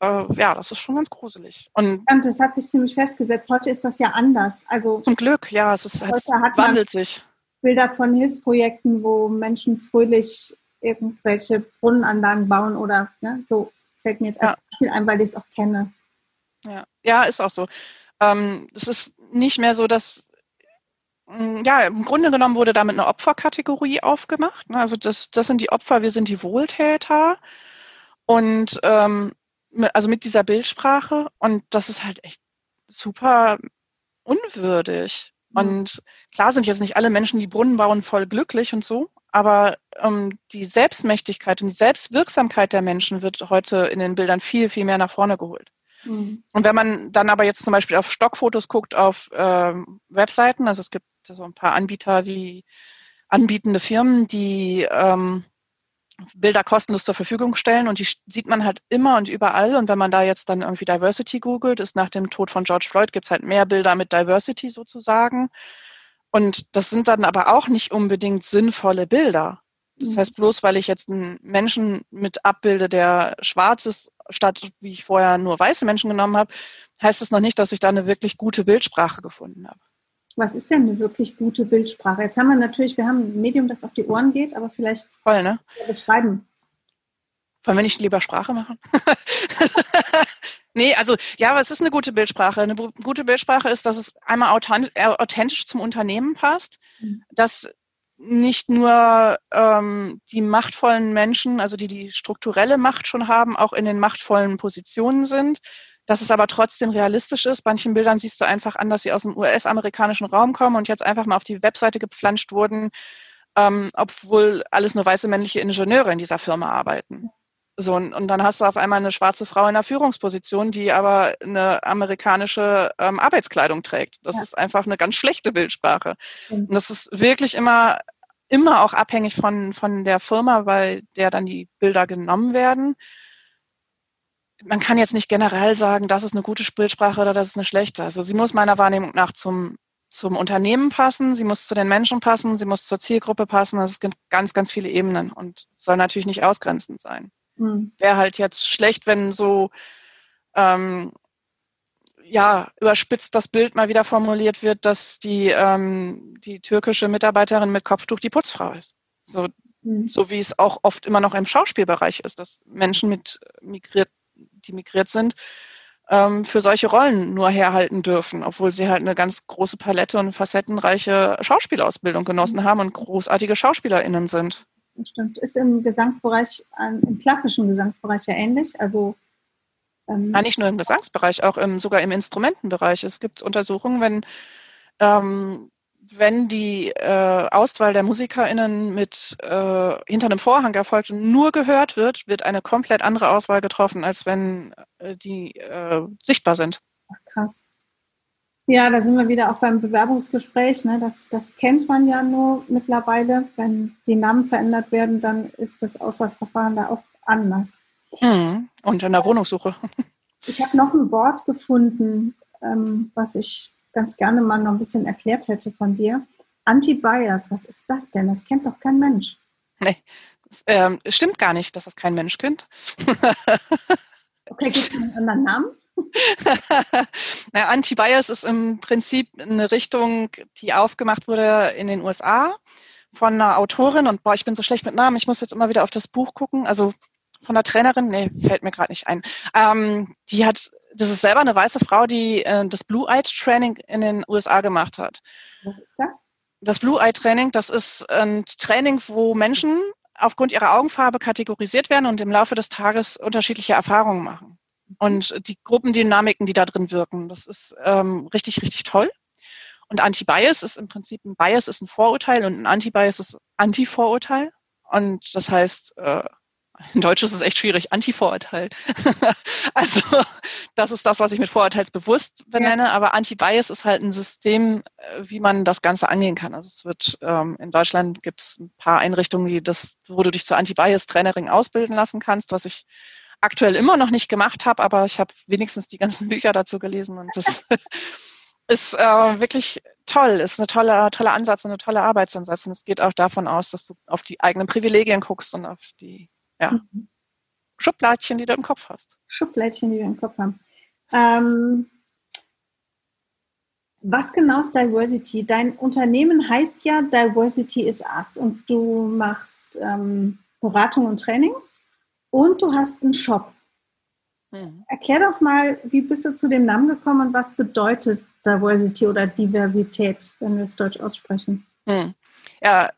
Äh, ja, das ist schon ganz gruselig. Und das hat sich ziemlich festgesetzt. Heute ist das ja anders. Also zum Glück, ja, es, ist, es wandelt sich. Bilder von Hilfsprojekten, wo Menschen fröhlich irgendwelche Brunnenanlagen bauen oder ne, so fällt mir jetzt als ja. Beispiel ein, weil ich es auch kenne. Ja. ja, ist auch so. Ähm, es ist nicht mehr so, dass ja, im Grunde genommen wurde damit eine Opferkategorie aufgemacht. Ne? Also das, das sind die Opfer, wir sind die Wohltäter. Und ähm, also mit dieser Bildsprache. Und das ist halt echt super unwürdig. Mhm. Und klar sind jetzt nicht alle Menschen, die Brunnen bauen, voll glücklich und so, aber ähm, die Selbstmächtigkeit und die Selbstwirksamkeit der Menschen wird heute in den Bildern viel, viel mehr nach vorne geholt. Mhm. Und wenn man dann aber jetzt zum Beispiel auf Stockfotos guckt, auf ähm, Webseiten, also es gibt so ein paar Anbieter, die anbietende Firmen, die ähm, Bilder kostenlos zur Verfügung stellen und die sieht man halt immer und überall. Und wenn man da jetzt dann irgendwie Diversity googelt, ist nach dem Tod von George Floyd gibt es halt mehr Bilder mit Diversity sozusagen. Und das sind dann aber auch nicht unbedingt sinnvolle Bilder. Das mhm. heißt, bloß weil ich jetzt einen Menschen mit abbilde, der schwarz ist, statt wie ich vorher nur weiße Menschen genommen habe, heißt es noch nicht, dass ich da eine wirklich gute Bildsprache gefunden habe. Was ist denn eine wirklich gute Bildsprache? Jetzt haben wir natürlich, wir haben ein Medium, das auf die Ohren geht, aber vielleicht Voll, ne? beschreiben. Wollen wir nicht lieber Sprache machen? [laughs] nee, also ja, was ist eine gute Bildsprache? Eine gute Bildsprache ist, dass es einmal äh, authentisch zum Unternehmen passt, mhm. dass nicht nur ähm, die machtvollen Menschen, also die die strukturelle Macht schon haben, auch in den machtvollen Positionen sind, dass es aber trotzdem realistisch ist. Manchen Bildern siehst du einfach an, dass sie aus dem US-amerikanischen Raum kommen und jetzt einfach mal auf die Webseite gepflanscht wurden, ähm, obwohl alles nur weiße männliche Ingenieure in dieser Firma arbeiten. So, und, dann hast du auf einmal eine schwarze Frau in der Führungsposition, die aber eine amerikanische ähm, Arbeitskleidung trägt. Das ja. ist einfach eine ganz schlechte Bildsprache. Mhm. Und das ist wirklich immer, immer auch abhängig von, von der Firma, weil der dann die Bilder genommen werden man kann jetzt nicht generell sagen, das ist eine gute Bildsprache oder das ist eine schlechte. Also sie muss meiner Wahrnehmung nach zum, zum Unternehmen passen, sie muss zu den Menschen passen, sie muss zur Zielgruppe passen. Also es gibt ganz, ganz viele Ebenen und soll natürlich nicht ausgrenzend sein. Mhm. Wäre halt jetzt schlecht, wenn so ähm, ja, überspitzt das Bild mal wieder formuliert wird, dass die, ähm, die türkische Mitarbeiterin mit Kopftuch die Putzfrau ist. So, mhm. so wie es auch oft immer noch im Schauspielbereich ist, dass Menschen mit migriert, die migriert sind, ähm, für solche Rollen nur herhalten dürfen, obwohl sie halt eine ganz große Palette und facettenreiche Schauspielausbildung genossen mhm. haben und großartige SchauspielerInnen sind. Das stimmt. Ist im Gesangsbereich, im klassischen Gesangsbereich ja ähnlich. Also ähm ja, nicht nur im Gesangsbereich, auch im, sogar im Instrumentenbereich. Es gibt Untersuchungen, wenn ähm, wenn die äh, Auswahl der MusikerInnen mit äh, hinter einem Vorhang erfolgt und nur gehört wird, wird eine komplett andere Auswahl getroffen, als wenn äh, die äh, sichtbar sind. Ach, krass. Ja, da sind wir wieder auch beim Bewerbungsgespräch. Ne? Das, das kennt man ja nur mittlerweile. Wenn die Namen verändert werden, dann ist das Auswahlverfahren da auch anders. Mhm. Und in der Wohnungssuche. Ich habe noch ein Wort gefunden, ähm, was ich ganz gerne mal noch ein bisschen erklärt hätte von dir. Anti-Bias, was ist das denn? Das kennt doch kein Mensch. Nee, das, ähm, stimmt gar nicht, dass das kein Mensch kennt. [laughs] okay, gibt es einen anderen Namen? [laughs] naja, Anti-Bias ist im Prinzip eine Richtung, die aufgemacht wurde in den USA von einer Autorin und boah, ich bin so schlecht mit Namen, ich muss jetzt immer wieder auf das Buch gucken. Also von der Trainerin, nee, fällt mir gerade nicht ein. Ähm, die hat, das ist selber eine weiße Frau, die äh, das Blue Eye Training in den USA gemacht hat. Was ist das? Das Blue Eye Training, das ist ein Training, wo Menschen aufgrund ihrer Augenfarbe kategorisiert werden und im Laufe des Tages unterschiedliche Erfahrungen machen. Und die Gruppendynamiken, die da drin wirken, das ist ähm, richtig, richtig toll. Und Anti-Bias ist im Prinzip ein Bias ist ein Vorurteil und ein Anti-Bias ist Anti-Vorurteil. Und das heißt, äh, [laughs] in Deutsch ist es echt schwierig, Anti-Vorurteil. [laughs] also das ist das, was ich mit vorurteilsbewusst benenne, ja. aber Anti-Bias ist halt ein System, äh, wie man das Ganze angehen kann. Also es wird ähm, in Deutschland gibt es ein paar Einrichtungen, die das, wo du dich zur Anti-Bias-Trainerin ausbilden lassen kannst, was ich aktuell immer noch nicht gemacht habe, aber ich habe wenigstens die ganzen [laughs] Bücher dazu gelesen und das [laughs] ist äh, wirklich toll, ist eine tolle, tolle Ansatz und eine tolle Arbeitsansatz. Und es geht auch davon aus, dass du auf die eigenen Privilegien guckst und auf die ja. Mhm. Schubladchen, die du im Kopf hast. Schubladchen, die wir im Kopf haben. Ähm, was genau ist Diversity? Dein Unternehmen heißt ja Diversity is Us und du machst ähm, Beratung und Trainings und du hast einen Shop. Mhm. Erklär doch mal, wie bist du zu dem Namen gekommen und was bedeutet Diversity oder Diversität, wenn wir es deutsch aussprechen? Mhm. Ja,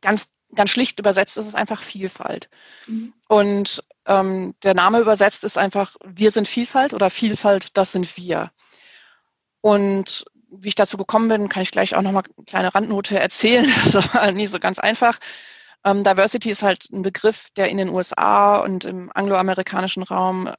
ganz ganz schlicht übersetzt ist es einfach Vielfalt. Mhm. Und ähm, der Name übersetzt ist einfach, wir sind Vielfalt oder Vielfalt, das sind wir. Und wie ich dazu gekommen bin, kann ich gleich auch nochmal eine kleine Randnote erzählen. [laughs] Das war nie so ganz einfach. Ähm, Diversity ist halt ein Begriff, der in den USA und im angloamerikanischen Raum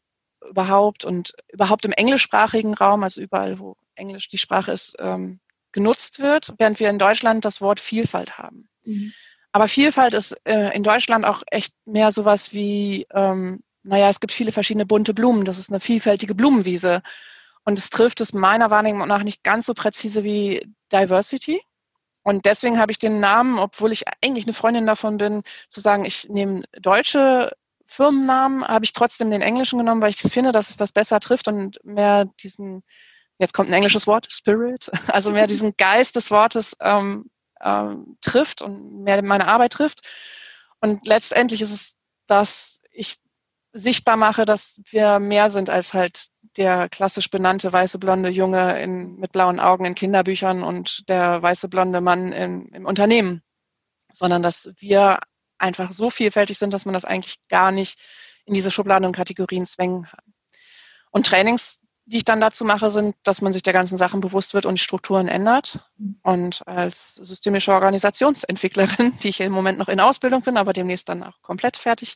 überhaupt und überhaupt im englischsprachigen Raum, also überall, wo Englisch die Sprache ist, ähm, genutzt wird, während wir in Deutschland das Wort Vielfalt haben. Mhm. Aber Vielfalt ist äh, in Deutschland auch echt mehr sowas wie, ähm, naja, es gibt viele verschiedene bunte Blumen. Das ist eine vielfältige Blumenwiese. Und es trifft es meiner Wahrnehmung nach nicht ganz so präzise wie Diversity. Und deswegen habe ich den Namen, obwohl ich eigentlich eine Freundin davon bin, zu sagen, ich nehme deutsche Firmennamen, habe ich trotzdem den englischen genommen, weil ich finde, dass es das besser trifft und mehr diesen, jetzt kommt ein englisches Wort, Spirit, [laughs] also mehr diesen Geist des Wortes ähm, ähm, trifft und mehr meine Arbeit trifft. Und letztendlich ist es, dass ich sichtbar mache, dass wir mehr sind als halt der klassisch benannte weiße blonde Junge in, mit blauen Augen in Kinderbüchern und der weiße blonde Mann in, im Unternehmen, sondern dass wir einfach so vielfältig sind, dass man das eigentlich gar nicht in diese Schubladen und Kategorien zwängen kann. Und Trainings, die ich dann dazu mache, sind, dass man sich der ganzen Sachen bewusst wird und die Strukturen ändert. Und als systemische Organisationsentwicklerin, [laughs] die ich im Moment noch in Ausbildung bin, aber demnächst dann auch komplett fertig,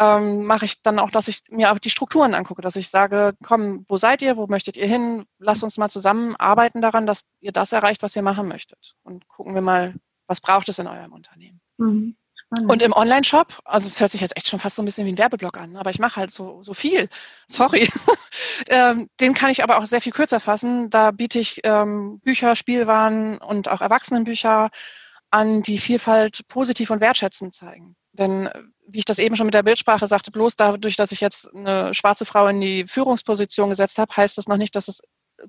ähm, mache ich dann auch, dass ich mir auch die Strukturen angucke, dass ich sage, komm, wo seid ihr, wo möchtet ihr hin? Lasst uns mal zusammen arbeiten daran, dass ihr das erreicht, was ihr machen möchtet. Und gucken wir mal, was braucht es in eurem Unternehmen. Mhm. Und im Online-Shop, also es hört sich jetzt echt schon fast so ein bisschen wie ein Werbeblock an, aber ich mache halt so, so viel. [laughs] Sorry. [laughs] ähm, den kann ich aber auch sehr viel kürzer fassen. Da biete ich ähm, Bücher, Spielwaren und auch Erwachsenenbücher an, die Vielfalt positiv und wertschätzend zeigen. Denn wie ich das eben schon mit der Bildsprache sagte, bloß dadurch, dass ich jetzt eine schwarze Frau in die Führungsposition gesetzt habe, heißt das noch nicht, dass es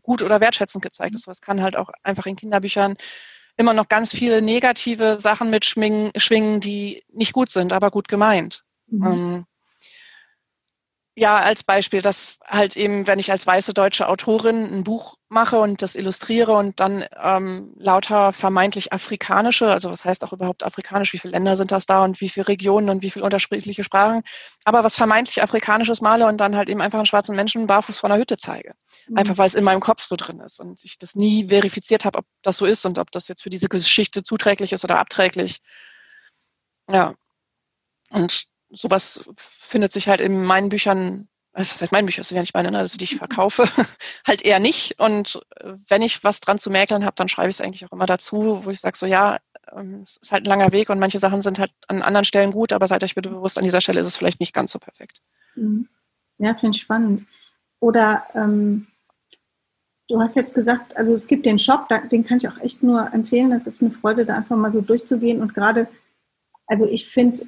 gut oder wertschätzend gezeigt ist. Es kann halt auch einfach in Kinderbüchern immer noch ganz viele negative Sachen mitschwingen, die nicht gut sind, aber gut gemeint. Mhm. Ja, als Beispiel, dass halt eben, wenn ich als weiße deutsche Autorin ein Buch mache und das illustriere und dann ähm, lauter vermeintlich afrikanische, also was heißt auch überhaupt afrikanisch, wie viele Länder sind das da und wie viele Regionen und wie viele unterschiedliche Sprachen, aber was vermeintlich afrikanisches male und dann halt eben einfach einen schwarzen Menschen barfuß vor einer Hütte zeige. Mhm. Einfach weil es in meinem Kopf so drin ist und ich das nie verifiziert habe, ob das so ist und ob das jetzt für diese Geschichte zuträglich ist oder abträglich. Ja. Und sowas findet sich halt in meinen Büchern, also das heißt, meinen Büchern sind ja nicht meine, ne, die ich [laughs] verkaufe, [laughs] halt eher nicht. Und äh, wenn ich was dran zu mäkeln habe, dann schreibe ich es eigentlich auch immer dazu, wo ich sage so, ja, ähm, es ist halt ein langer Weg und manche Sachen sind halt an anderen Stellen gut, aber seid euch bitte bewusst, an dieser Stelle ist es vielleicht nicht ganz so perfekt. Mhm. Ja, finde ich spannend. Oder ähm, du hast jetzt gesagt, also es gibt den Shop, den kann ich auch echt nur empfehlen. Das ist eine Freude, da einfach mal so durchzugehen. Und gerade, also ich finde,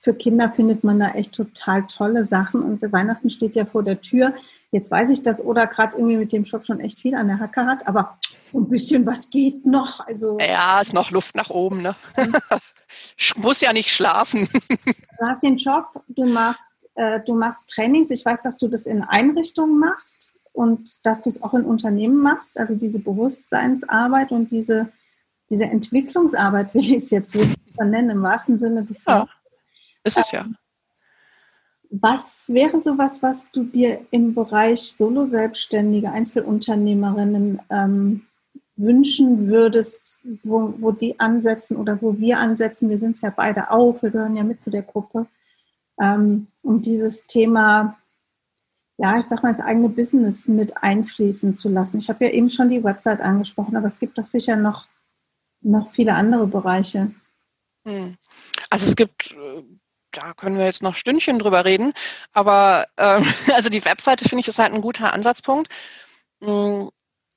für Kinder findet man da echt total tolle Sachen und Weihnachten steht ja vor der Tür. Jetzt weiß ich, dass Oda gerade irgendwie mit dem Shop schon echt viel an der Hacke hat, aber ein bisschen was geht noch. Also ja, ist noch Luft nach oben. Ne? ich [laughs] muss ja nicht schlafen. [laughs] du hast den Job, du machst, äh, du machst Trainings. Ich weiß, dass du das in Einrichtungen machst und dass du es auch in Unternehmen machst. Also diese Bewusstseinsarbeit und diese, diese Entwicklungsarbeit, [laughs] will ich es jetzt wirklich nennen, im wahrsten Sinne des Wortes. Ja. Ist es ja. Was wäre sowas, was du dir im Bereich Solo-Selbstständige, Einzelunternehmerinnen ähm, wünschen würdest, wo, wo die ansetzen oder wo wir ansetzen? Wir sind es ja beide auch, wir gehören ja mit zu der Gruppe, ähm, um dieses Thema, ja, ich sag mal, ins eigene Business mit einfließen zu lassen. Ich habe ja eben schon die Website angesprochen, aber es gibt doch sicher noch, noch viele andere Bereiche. Hm. Also es gibt äh, da können wir jetzt noch Stündchen drüber reden. Aber ähm, [laughs] also die Webseite finde ich ist halt ein guter Ansatzpunkt. Mm,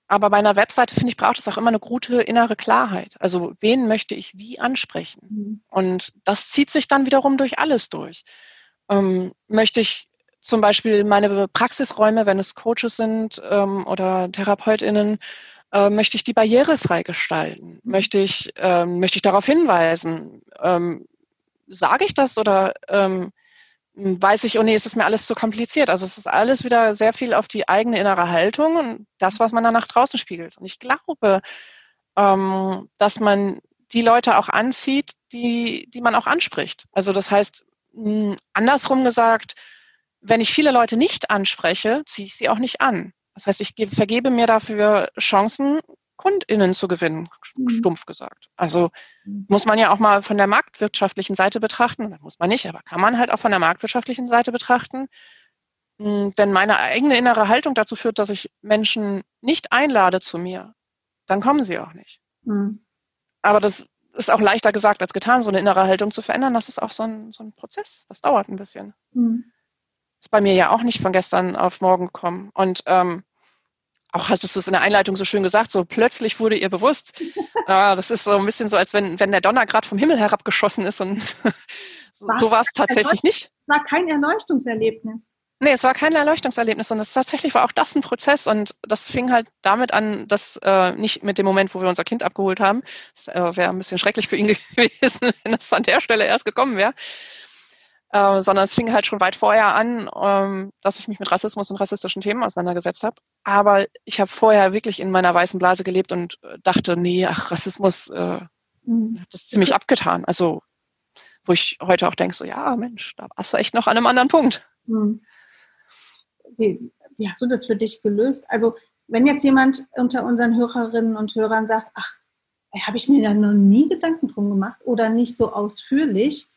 aber bei einer Webseite finde ich braucht es auch immer eine gute innere Klarheit. Also wen möchte ich wie ansprechen? Mhm. Und das zieht sich dann wiederum durch alles durch. Ähm, möchte ich zum Beispiel meine Praxisräume, wenn es Coaches sind ähm, oder TherapeutInnen, äh, möchte ich die barrierefrei gestalten? Möchte ich, ähm, möchte ich darauf hinweisen? Ähm, sage ich das oder ähm, weiß ich, oh nee, es ist mir alles zu kompliziert. Also es ist alles wieder sehr viel auf die eigene innere Haltung und das, was man dann nach draußen spiegelt. Und ich glaube, ähm, dass man die Leute auch anzieht, die, die man auch anspricht. Also das heißt, mh, andersrum gesagt, wenn ich viele Leute nicht anspreche, ziehe ich sie auch nicht an. Das heißt, ich vergebe mir dafür Chancen, KundInnen zu gewinnen, mhm. stumpf gesagt. Also mhm. muss man ja auch mal von der marktwirtschaftlichen Seite betrachten, muss man nicht, aber kann man halt auch von der marktwirtschaftlichen Seite betrachten. Hm, wenn meine eigene innere Haltung dazu führt, dass ich Menschen nicht einlade zu mir, dann kommen sie auch nicht. Mhm. Aber das ist auch leichter gesagt als getan, so eine innere Haltung zu verändern. Das ist auch so ein, so ein Prozess. Das dauert ein bisschen. Mhm. Ist bei mir ja auch nicht von gestern auf morgen gekommen. Und ähm, auch hattest du es in der Einleitung so schön gesagt, so plötzlich wurde ihr bewusst. ja, [laughs] das ist so ein bisschen so, als wenn, wenn der Donner gerade vom Himmel herabgeschossen ist und [laughs] so, so war es tatsächlich nicht. Es war kein Erleuchtungserlebnis. Nee, es war kein Erleuchtungserlebnis, sondern es tatsächlich war auch das ein Prozess und das fing halt damit an, dass äh, nicht mit dem Moment, wo wir unser Kind abgeholt haben, das äh, wäre ein bisschen schrecklich für ihn [laughs] gewesen, wenn das an der Stelle erst gekommen wäre, äh, sondern es fing halt schon weit vorher an, ähm, dass ich mich mit Rassismus und rassistischen Themen auseinandergesetzt habe. Aber ich habe vorher wirklich in meiner weißen Blase gelebt und äh, dachte, nee, ach, Rassismus, äh, mhm. das ist ziemlich abgetan. Also wo ich heute auch denke, so ja, Mensch, da warst du echt noch an einem anderen Punkt. Mhm wie, wie hast du das für dich gelöst? Also wenn jetzt jemand unter unseren Hörerinnen und Hörern sagt, ach, habe ich mir da noch nie Gedanken drum gemacht oder nicht so ausführlich.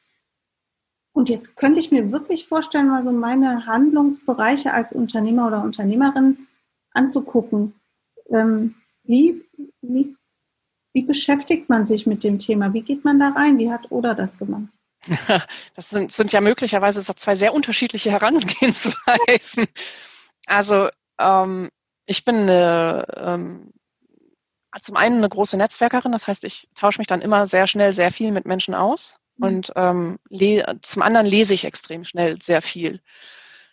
Und jetzt könnte ich mir wirklich vorstellen, mal so meine Handlungsbereiche als Unternehmer oder Unternehmerin anzugucken. Ähm, wie, wie, wie beschäftigt man sich mit dem Thema? Wie geht man da rein? Wie hat Oda das gemacht? [laughs] Das sind, sind ja möglicherweise zwei sehr unterschiedliche Herangehensweisen. Also ähm, ich bin eine, ähm, zum einen eine große Netzwerkerin, das heißt, ich tausche mich dann immer sehr schnell sehr viel mit Menschen aus. Und ähm, zum anderen lese ich extrem schnell sehr viel.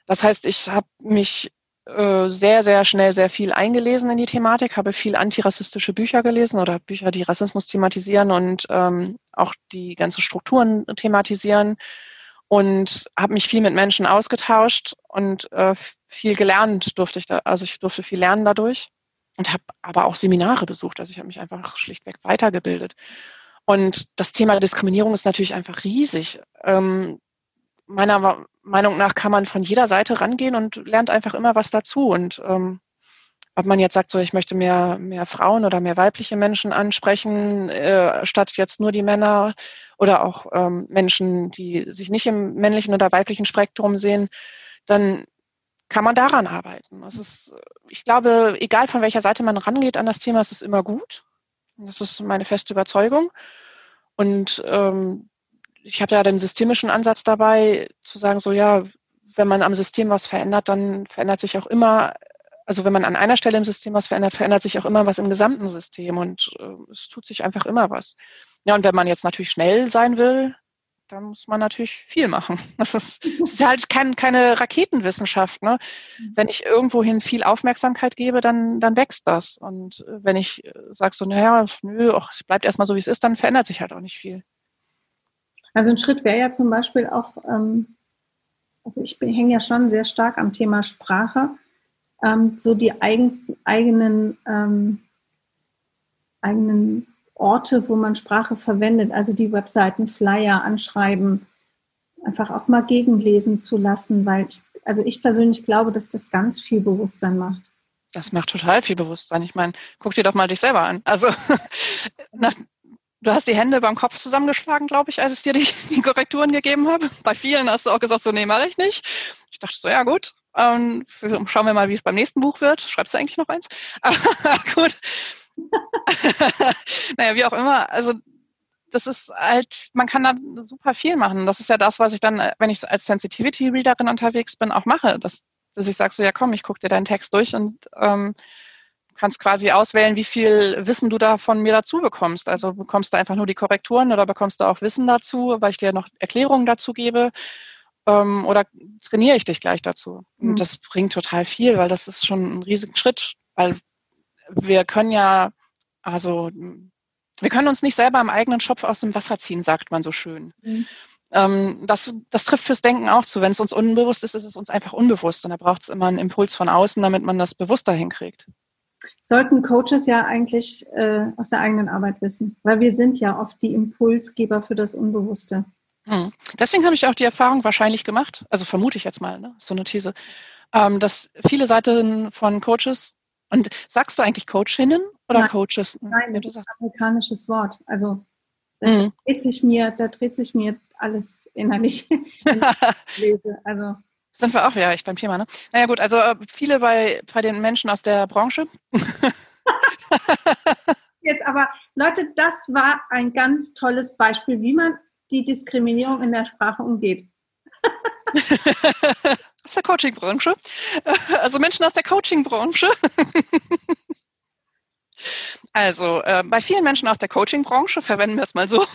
Das heißt, ich habe mich äh, sehr, sehr schnell sehr viel eingelesen in die Thematik, habe viel antirassistische Bücher gelesen oder Bücher, die Rassismus thematisieren und ähm, auch die ganzen Strukturen thematisieren und habe mich viel mit Menschen ausgetauscht und äh, viel gelernt durfte ich da, also ich durfte viel lernen dadurch und habe aber auch Seminare besucht, also ich habe mich einfach schlichtweg weitergebildet. Und das Thema Diskriminierung ist natürlich einfach riesig. Ähm, meiner Meinung nach kann man von jeder Seite rangehen und lernt einfach immer was dazu. Und ähm, ob man jetzt sagt, so ich möchte mehr, mehr Frauen oder mehr weibliche Menschen ansprechen, äh, statt jetzt nur die Männer oder auch ähm, Menschen, die sich nicht im männlichen oder weiblichen Spektrum sehen, dann kann man daran arbeiten. Das ist, ich glaube, egal von welcher Seite man rangeht an das Thema, es ist immer gut. Das ist meine feste Überzeugung. Und ähm, ich habe ja den systemischen Ansatz dabei, zu sagen, so ja, wenn man am System was verändert, dann verändert sich auch immer, also wenn man an einer Stelle im System was verändert, verändert sich auch immer was im gesamten System und äh, es tut sich einfach immer was. Ja, und wenn man jetzt natürlich schnell sein will, dann muss man natürlich viel machen. [laughs] Das ist, das ist halt kein, keine Raketenwissenschaft. Ne? Mhm. Wenn ich irgendwohin viel Aufmerksamkeit gebe, dann, dann wächst das. Und äh, wenn ich äh, sage so, naja, nö, ach, es bleibt erstmal so, wie es ist, dann verändert sich halt auch nicht viel. Also ein Schritt wäre ja zum Beispiel auch, ähm, also ich hänge ja schon sehr stark am Thema Sprache, ähm, so die eigen, eigenen, ähm, eigenen Orte, wo man Sprache verwendet, also die Webseiten, Flyer, Anschreiben, einfach auch mal gegenlesen zu lassen, weil ich, also ich persönlich glaube, dass das ganz viel Bewusstsein macht. Das macht total viel Bewusstsein. Ich meine, guck dir doch mal dich selber an. Also [laughs] nach, Du hast die Hände beim Kopf zusammengeschlagen, glaube ich, als ich dir die, die, Korrekturen gegeben habe. Bei vielen hast du auch gesagt, so nee, mache ich nicht. Ich dachte so, ja gut, ähm, schauen wir mal, wie es beim nächsten Buch wird. Schreibst du eigentlich noch eins? Aber [laughs] gut. [laughs] naja, wie auch immer. Also das ist halt, man kann da super viel machen. Das ist ja das, was ich dann, wenn ich als Sensitivity-Readerin unterwegs bin, auch mache. Dass, dass ich sage so, ja komm, ich gucke dir deinen Text durch und ähm, kannst quasi auswählen, wie viel Wissen du da von mir dazu bekommst. Also bekommst du einfach nur die Korrekturen oder bekommst du auch Wissen dazu, weil ich dir noch Erklärungen dazu gebe ähm, oder trainiere ich dich gleich dazu. Mhm. Und das bringt total viel, weil das ist schon ein riesiger Schritt, weil wir können ja, also wir können uns nicht selber im eigenen Schopf aus dem Wasser ziehen, sagt man so schön. Mhm. Ähm, das, das trifft fürs Denken auch zu. Wenn es uns unbewusst ist, ist es uns einfach unbewusst. Und da braucht es immer einen Impuls von außen, damit man das bewusster hinkriegt sollten Coaches ja eigentlich äh, aus der eigenen Arbeit wissen, weil wir sind ja oft die Impulsgeber für das Unbewusste. Hm. Deswegen habe ich auch die Erfahrung wahrscheinlich gemacht, also vermute ich jetzt mal, ne? so eine These, ähm, dass viele Seiten von Coaches, und sagst du eigentlich Coachinnen Oder Nein. Coaches? Nein, das ist ein amerikanisches Wort. Also da mhm. dreht sich mir, da dreht sich mir alles innerlich. [laughs] [laughs] also sind wir auch wieder echt beim Thema, ne? Naja gut, also äh, viele bei, bei den Menschen aus der Branche. [laughs] Jetzt aber, Leute, das war ein ganz tolles Beispiel, wie man die Diskriminierung in der Sprache umgeht. [laughs] aus der Coaching-Branche. [laughs] Also Menschen aus der Coaching-Branche. [laughs] Also äh, bei vielen Menschen aus der Coaching-Branche, verwenden wir es mal so,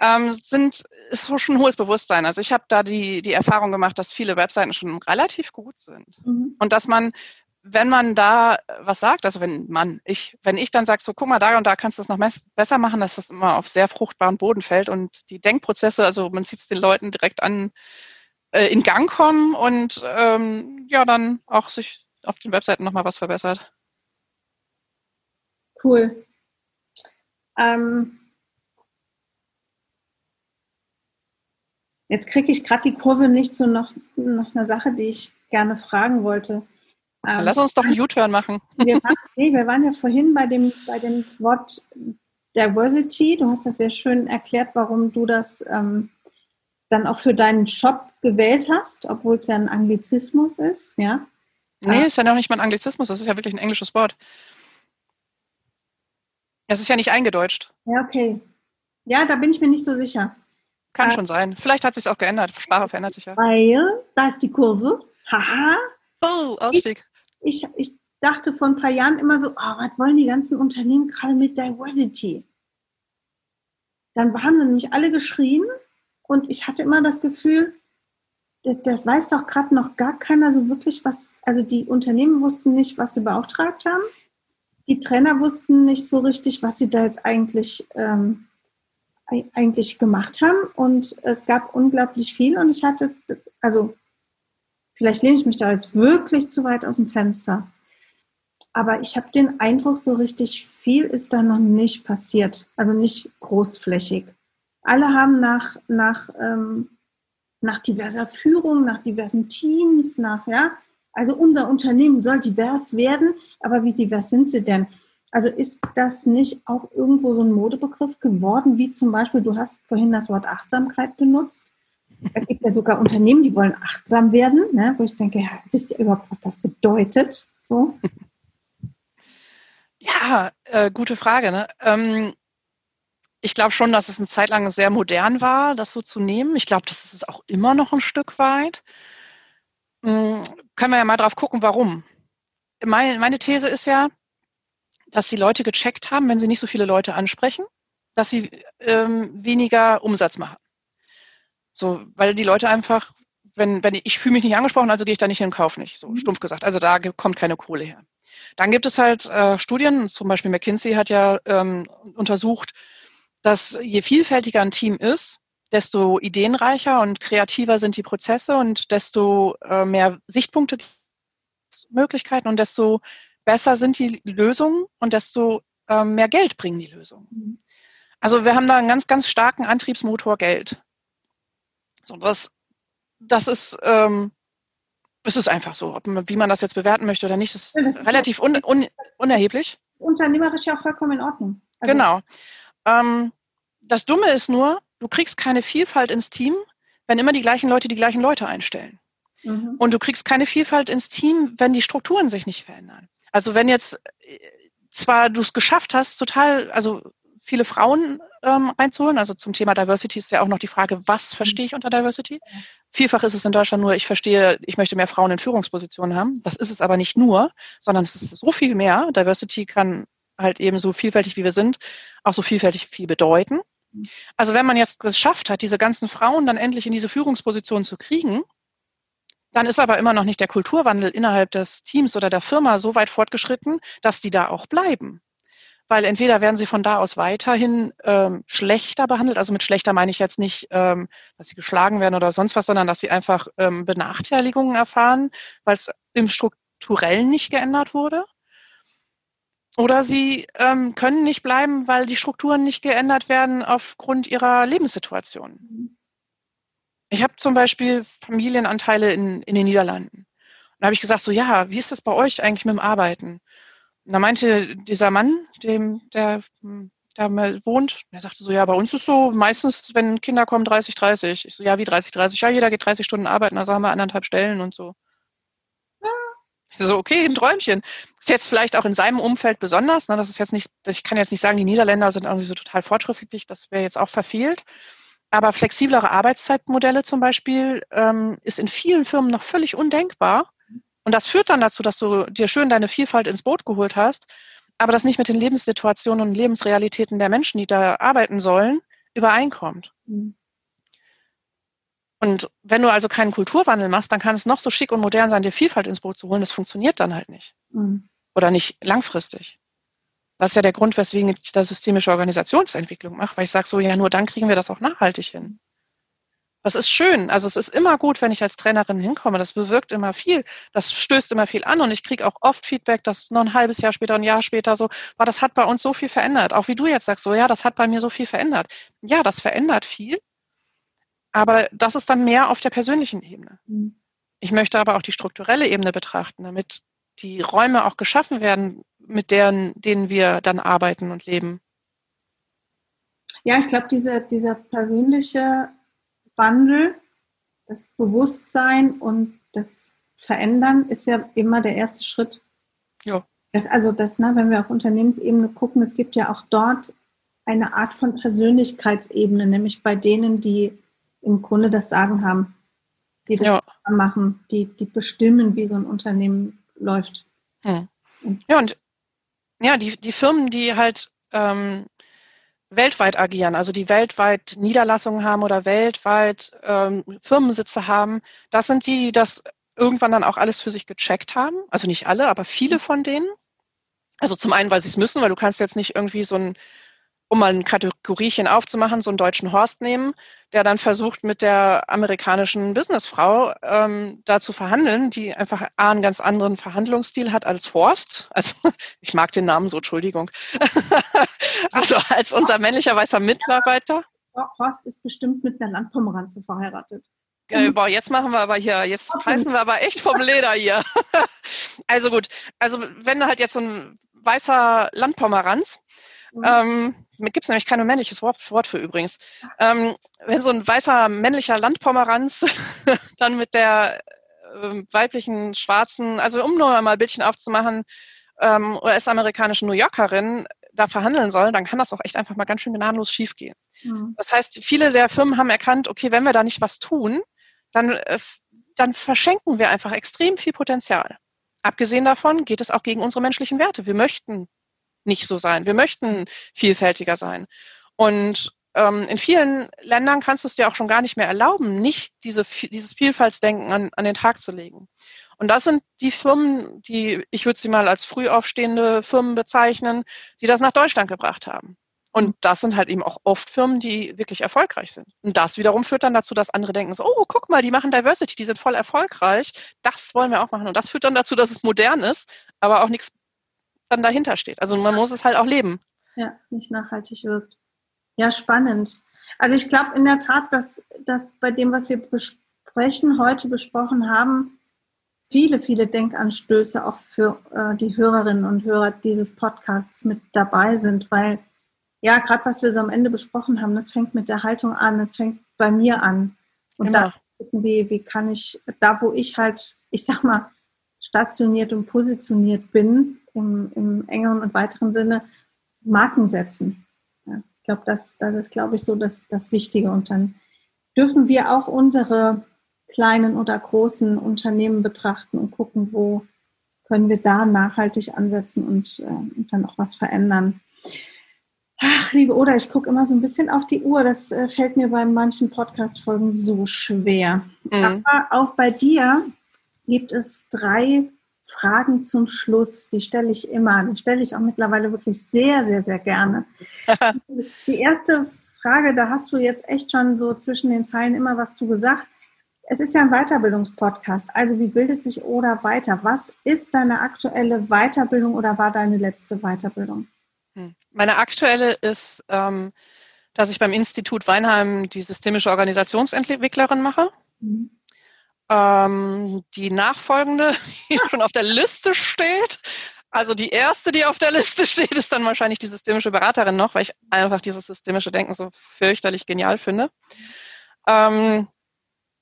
ähm, sind, ist schon ein hohes Bewusstsein. Also ich habe da die, die Erfahrung gemacht, dass viele Webseiten schon relativ gut sind. Mhm. Und dass man, wenn man da was sagt, also wenn man, ich, wenn ich dann sage, so guck mal, da und da kannst du es noch besser machen, dass das immer auf sehr fruchtbaren Boden fällt und die Denkprozesse, also man sieht es den Leuten direkt an, äh, in Gang kommen und ähm, ja, dann auch sich auf den Webseiten nochmal was verbessert. Cool. Ähm, Jetzt kriege ich gerade die Kurve nicht zu noch, noch einer Sache, die ich gerne fragen wollte. Ähm, Lass uns doch einen U-Turn machen. Wir waren, nee, wir waren ja vorhin bei dem, bei dem Wort Diversity. Du hast das sehr schön erklärt, warum du das ähm, dann auch für deinen Shop gewählt hast, obwohl es ja ein Anglizismus ist, ja? Nee, ist ja noch nicht mal ein Anglizismus, das ist ja wirklich ein englisches Wort. Es ist ja nicht eingedeutscht. Ja, okay. Ja, da bin ich mir nicht so sicher. Kann äh, schon sein. Vielleicht hat sich auch geändert. Sprache verändert sich ja. Weil, da ist die Kurve. Haha. Oh, Ausstieg. Ich, ich, dachte vor ein paar Jahren immer so, oh, was wollen die ganzen Unternehmen gerade mit Diversity? Dann haben sie nämlich alle geschrien und ich hatte immer das Gefühl, das, das weiß doch gerade noch gar keiner so wirklich, was, also die Unternehmen wussten nicht, was sie beauftragt haben. Die Trainer wussten nicht so richtig, was sie da jetzt eigentlich ähm, eigentlich gemacht haben. Und es gab unglaublich viel und ich hatte, also vielleicht lehne ich mich da jetzt wirklich zu weit aus dem Fenster. Aber ich habe den Eindruck, so richtig viel ist da noch nicht passiert. Also nicht großflächig. Alle haben nach, nach, ähm, nach diverser Führung, nach diversen Teams, nach, ja, also unser Unternehmen soll divers werden, aber wie divers sind sie denn? Also ist das nicht auch irgendwo so ein Modebegriff geworden, wie zum Beispiel, du hast vorhin das Wort Achtsamkeit benutzt. Es gibt ja sogar Unternehmen, die wollen achtsam werden, ne, wo ich denke, ja, wisst ihr überhaupt, was das bedeutet? So. [laughs] Ja, äh, gute Frage. Ne? Ähm, ich glaube schon, dass es eine Zeit lang sehr modern war, das so zu nehmen. Ich glaube, das ist es auch immer noch ein Stück weit. Ähm, können wir ja mal drauf gucken, warum. Meine, meine These ist ja, dass die Leute gecheckt haben, wenn sie nicht so viele Leute ansprechen, dass sie ähm, weniger Umsatz machen. So, weil die Leute einfach, wenn, wenn ich, ich fühle mich nicht angesprochen, also gehe ich da nicht hin und kaufe nicht, so mhm. stumpf gesagt. Also da kommt keine Kohle her. Dann gibt es halt äh, Studien, zum Beispiel McKinsey hat ja ähm, untersucht, dass je vielfältiger ein Team ist, desto ideenreicher und kreativer sind die Prozesse und desto äh, mehr Sichtpunkte, Möglichkeiten und desto besser sind die Lösungen und desto äh, mehr Geld bringen die Lösungen. Mhm. Also wir haben da einen ganz, ganz starken Antriebsmotor Geld. So, das, das ist, ähm, ist einfach so. Ob, wie man das jetzt bewerten möchte oder nicht, ist, ja, ist relativ un, un, unerheblich. Das ist unternehmerisch ja auch vollkommen in Ordnung. Also genau. Ähm, das Dumme ist nur, du kriegst keine Vielfalt ins Team, wenn immer die gleichen Leute die gleichen Leute einstellen. Mhm. Und du kriegst keine Vielfalt ins Team, wenn die Strukturen sich nicht verändern. Also wenn jetzt äh, zwar du es geschafft hast, total, also viele Frauen ähm, einzuholen, also zum Thema Diversity ist ja auch noch die Frage, was verstehe ich unter Diversity? Vielfach ist es in Deutschland nur, ich verstehe, ich möchte mehr Frauen in Führungspositionen haben. Das ist es aber nicht nur, sondern es ist so viel mehr. Diversity kann halt eben so vielfältig wie wir sind, auch so vielfältig viel bedeuten. Also wenn man jetzt geschafft hat, diese ganzen Frauen dann endlich in diese Führungspositionen zu kriegen, dann ist aber immer noch nicht der Kulturwandel innerhalb des Teams oder der Firma so weit fortgeschritten, dass die da auch bleiben. Weil entweder werden sie von da aus weiterhin ähm, schlechter behandelt, also mit schlechter meine ich jetzt nicht, ähm, dass sie geschlagen werden oder sonst was, sondern dass sie einfach ähm, Benachteiligungen erfahren, weil es im Strukturellen nicht geändert wurde. Oder sie ähm, können nicht bleiben, weil die Strukturen nicht geändert werden aufgrund ihrer Lebenssituation. Ich habe zum Beispiel Familienanteile in, in den Niederlanden. Und da habe ich gesagt, so ja, wie ist das bei euch eigentlich mit dem Arbeiten? Und da meinte dieser Mann, dem, der hm, da wohnt, der sagte so, ja, bei uns ist so meistens, wenn Kinder kommen, 30, 30. Ich so, ja, wie 30, 30? Ja, jeder geht 30 Stunden arbeiten, also haben wir anderthalb Stellen und so. So, okay, ein Träumchen. Ist jetzt vielleicht auch in seinem Umfeld besonders. Ne? Das ist jetzt nicht, ich kann jetzt nicht sagen, die Niederländer sind irgendwie so total fortschrittlich, das wäre jetzt auch verfehlt. Aber flexiblere Arbeitszeitmodelle zum Beispiel ähm, ist in vielen Firmen noch völlig undenkbar. Und das führt dann dazu, dass du dir schön deine Vielfalt ins Boot geholt hast, aber das nicht mit den Lebenssituationen und Lebensrealitäten der Menschen, die da arbeiten sollen, übereinkommt. Mhm. Und wenn du also keinen Kulturwandel machst, dann kann es noch so schick und modern sein, dir Vielfalt ins Boot zu holen. Das funktioniert dann halt nicht. Mhm. Oder nicht langfristig. Das ist ja der Grund, weswegen ich da systemische Organisationsentwicklung mache, weil ich sage so, ja, nur dann kriegen wir das auch nachhaltig hin. Das ist schön. Also es ist immer gut, wenn ich als Trainerin hinkomme. Das bewirkt immer viel. Das stößt immer viel an und ich kriege auch oft Feedback, dass noch ein halbes Jahr später, ein Jahr später so, war das hat bei uns so viel verändert. Auch wie du jetzt sagst, so ja, das hat bei mir so viel verändert. Ja, das verändert viel. Aber das ist dann mehr auf der persönlichen Ebene. Mhm. Ich möchte aber auch die strukturelle Ebene betrachten, damit die Räume auch geschaffen werden, mit deren, denen wir dann arbeiten und leben. Ja, ich glaube, diese, dieser persönliche Wandel, das Bewusstsein und das Verändern ist ja immer der erste Schritt. Ja. Das, also das, ne, wenn wir auf Unternehmensebene gucken, es gibt ja auch dort eine Art von Persönlichkeitsebene, nämlich bei denen, die im Grunde das Sagen haben, die das ja. machen, die, die bestimmen, wie so ein Unternehmen läuft. Hm. Ja, und ja, die, die Firmen, die halt ähm, weltweit agieren, also die weltweit Niederlassungen haben oder weltweit ähm, Firmensitze haben, das sind die, die das irgendwann dann auch alles für sich gecheckt haben. Also nicht alle, aber viele mhm. von denen. Also zum einen, weil sie es müssen, weil du kannst jetzt nicht irgendwie so ein um mal ein Kategoriechen aufzumachen, so einen deutschen Horst nehmen, der dann versucht, mit der amerikanischen Businessfrau ähm, da zu verhandeln, die einfach A, einen ganz anderen Verhandlungsstil hat als Horst. Also [laughs] ich mag den Namen so, Entschuldigung. [laughs] also als unser männlicher weißer Mitarbeiter. Horst ist bestimmt mit einer Landpomeranze verheiratet. Äh, boah, jetzt machen wir aber hier, jetzt reißen wir aber echt vom Leder hier. [laughs] also gut, also wenn halt jetzt so ein weißer Landpomeranz Mhm. Ähm, Gibt es nämlich kein männliches Wort, Wort für übrigens. Ähm, wenn so ein weißer männlicher Landpomeranz [laughs] dann mit der äh, weiblichen schwarzen, also um nur mal ein Bildchen aufzumachen, ähm, US-amerikanischen New Yorkerin da verhandeln soll, dann kann das auch echt einfach mal ganz schön gnadenlos schiefgehen. Mhm. Das heißt, viele der Firmen haben erkannt, okay, wenn wir da nicht was tun, dann, äh, dann verschenken wir einfach extrem viel Potenzial. Abgesehen davon geht es auch gegen unsere menschlichen Werte. Wir möchten nicht so sein. Wir möchten vielfältiger sein. Und ähm, in vielen Ländern kannst du es dir auch schon gar nicht mehr erlauben, nicht diese, dieses Vielfaltsdenken an, an den Tag zu legen. Und das sind die Firmen, die, ich würde sie mal als früh aufstehende Firmen bezeichnen, die das nach Deutschland gebracht haben. Und mhm. das sind halt eben auch oft Firmen, die wirklich erfolgreich sind. Und das wiederum führt dann dazu, dass andere denken so, oh, guck mal, die machen Diversity, die sind voll erfolgreich. Das wollen wir auch machen. Und das führt dann dazu, dass es modern ist, aber auch nichts dann dahinter steht. Also man muss es halt auch leben. Ja, nicht nachhaltig wirkt. Ja, spannend. Also ich glaube in der Tat, dass, dass bei dem, was wir besprechen, heute besprochen haben, viele, viele Denkanstöße auch für äh, die Hörerinnen und Hörer dieses Podcasts mit dabei sind, weil ja, gerade was wir so am Ende besprochen haben, das fängt mit der Haltung an, das fängt bei mir an. Und genau. da wie, wie kann ich, da wo ich halt, ich sag mal, stationiert und positioniert bin, im, im engeren und weiteren Sinne Marken setzen. Ja, ich glaube, das, das ist, glaube ich, so das, das Wichtige. Und dann dürfen wir auch unsere kleinen oder großen Unternehmen betrachten und gucken, wo können wir da nachhaltig ansetzen und, äh, und dann auch was verändern. Ach, liebe Oder, ich gucke immer so ein bisschen auf die Uhr. Das äh, fällt mir bei manchen Podcast-Folgen so schwer. Mhm. Aber auch bei dir gibt es drei Fragen zum Schluss, die stelle ich immer, die stelle ich auch mittlerweile wirklich sehr, sehr, sehr gerne. [laughs] die erste Frage, da hast du jetzt echt schon so zwischen den Zeilen immer was zu gesagt. Es ist ja ein Weiterbildungspodcast, also wie bildet sich Oder weiter? Was ist deine aktuelle Weiterbildung oder war deine letzte Weiterbildung? Hm. Meine aktuelle ist, ähm, dass ich beim Institut Weinheim die systemische Organisationsentwicklerin mache. Mhm. Ähm, die nachfolgende, [laughs] die schon auf der Liste steht, Also die erste, die auf der Liste [laughs] steht, ist dann wahrscheinlich die systemische Beraterin noch, weil ich einfach dieses systemische Denken so fürchterlich genial finde. Ähm,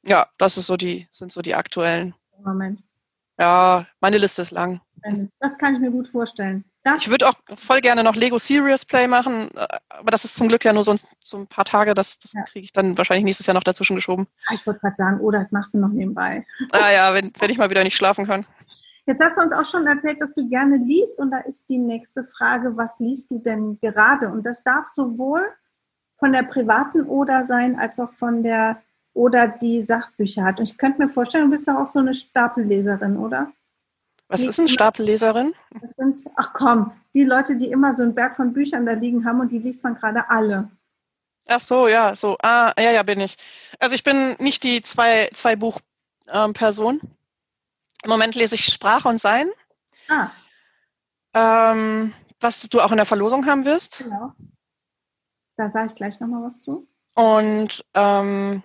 ja, das ist so die, sind so die aktuellen. Moment. Ja, meine Liste ist lang. Das kann ich mir gut vorstellen. Das ich würde auch voll gerne noch Lego Serious Play machen, aber das ist zum Glück ja nur so ein, so ein paar Tage, das, das ja. kriege ich dann wahrscheinlich nächstes Jahr noch dazwischen geschoben. Ich wollte gerade sagen, oh, das machst du noch nebenbei. Ah ja, wenn, wenn ich mal wieder nicht schlafen kann. Jetzt hast du uns auch schon erzählt, dass du gerne liest und da ist die nächste Frage, was liest du denn gerade? Und das darf sowohl von der privaten Oder sein, als auch von der Oder die Sachbücher hat. Und ich könnte mir vorstellen, du bist ja auch so eine Stapelleserin, oder? Was ist eine Stapelleserin? Das sind, ach komm, die Leute, die immer so einen Berg von Büchern da liegen haben und die liest man gerade alle. Ach so, ja, so. Ah, ja, ja, bin ich. Also ich bin nicht die zwei, zwei Buch-Person. Ähm, Im Moment lese ich Sprache und Sein. Ah. Ähm, was du auch in der Verlosung haben wirst. Genau. Da sage ich gleich nochmal was zu. Und ähm,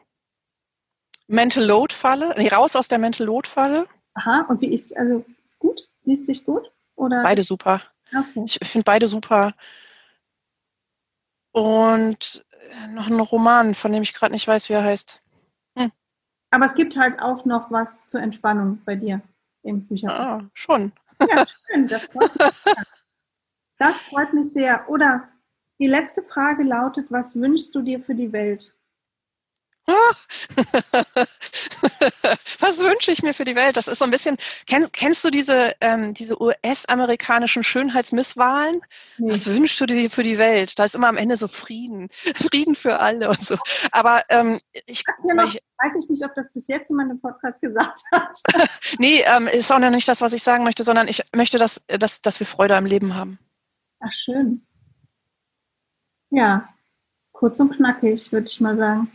Mental Load Falle, nee, raus aus der Mental Load Falle. Aha, und wie ist, also ist gut? Liest sich gut? Oder? Beide super. Okay. Ich finde beide super. Und äh, noch ein Roman, von dem ich gerade nicht weiß, wie er heißt. Hm. Aber es gibt halt auch noch was zur Entspannung bei dir im Bücherbuch. Ah, schon. Ja, schön. Das freut mich sehr. Das freut mich sehr. Oder die letzte Frage lautet, was wünschst du dir für die Welt? [laughs] Was wünsche ich mir für die Welt? Das ist so ein bisschen, kennst, kennst du diese, ähm, diese US-amerikanischen Schönheitsmisswahlen? Nee. Was wünschst du dir für die Welt? Da ist immer am Ende so Frieden. [laughs] Frieden für alle und so. Aber ähm, ich, noch, ich weiß ich nicht, ob das bis jetzt in meinem Podcast gesagt hat. [laughs] nee, ähm, ist auch noch nicht das, was ich sagen möchte, sondern ich möchte, dass, dass, dass wir Freude am Leben haben. Ach, schön. Ja, kurz und knackig, würde ich mal sagen.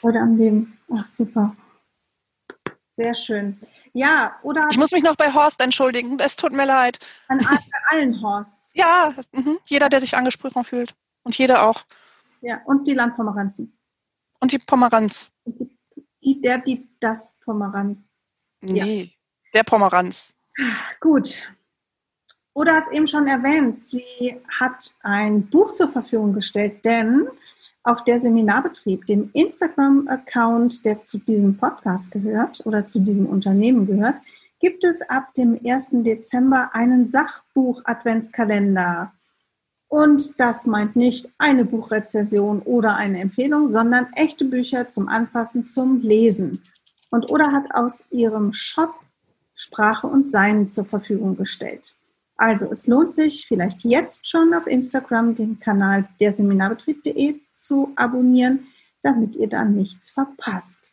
Freude am Leben. Ach, super. Sehr schön. Ja, oder. Ich muss mich noch bei Horst entschuldigen. Es tut mir leid. An allen, allen Horsts. [laughs] ja, mh. jeder, der sich angesprochen fühlt. Und jeder auch. Ja, und die Landpomeranzen. Und die Pomeranz. Die, die, der, die, das Pomeranz. Nee, ja. der Pomeranz. Gut. Oder hat es eben schon erwähnt, sie hat ein Buch zur Verfügung gestellt, denn auf der Seminarbetrieb, dem Instagram-Account, der zu diesem Podcast gehört oder zu diesem Unternehmen gehört, gibt es ab dem 1. Dezember einen Sachbuch-Adventskalender. Und das meint nicht eine Buchrezession oder eine Empfehlung, sondern echte Bücher zum Anpassen, zum Lesen. Und Oder hat aus ihrem Shop Sprache und Sein zur Verfügung gestellt. Also es lohnt sich vielleicht jetzt schon auf Instagram den Kanal der Seminarbetrieb.de zu abonnieren, damit ihr dann nichts verpasst.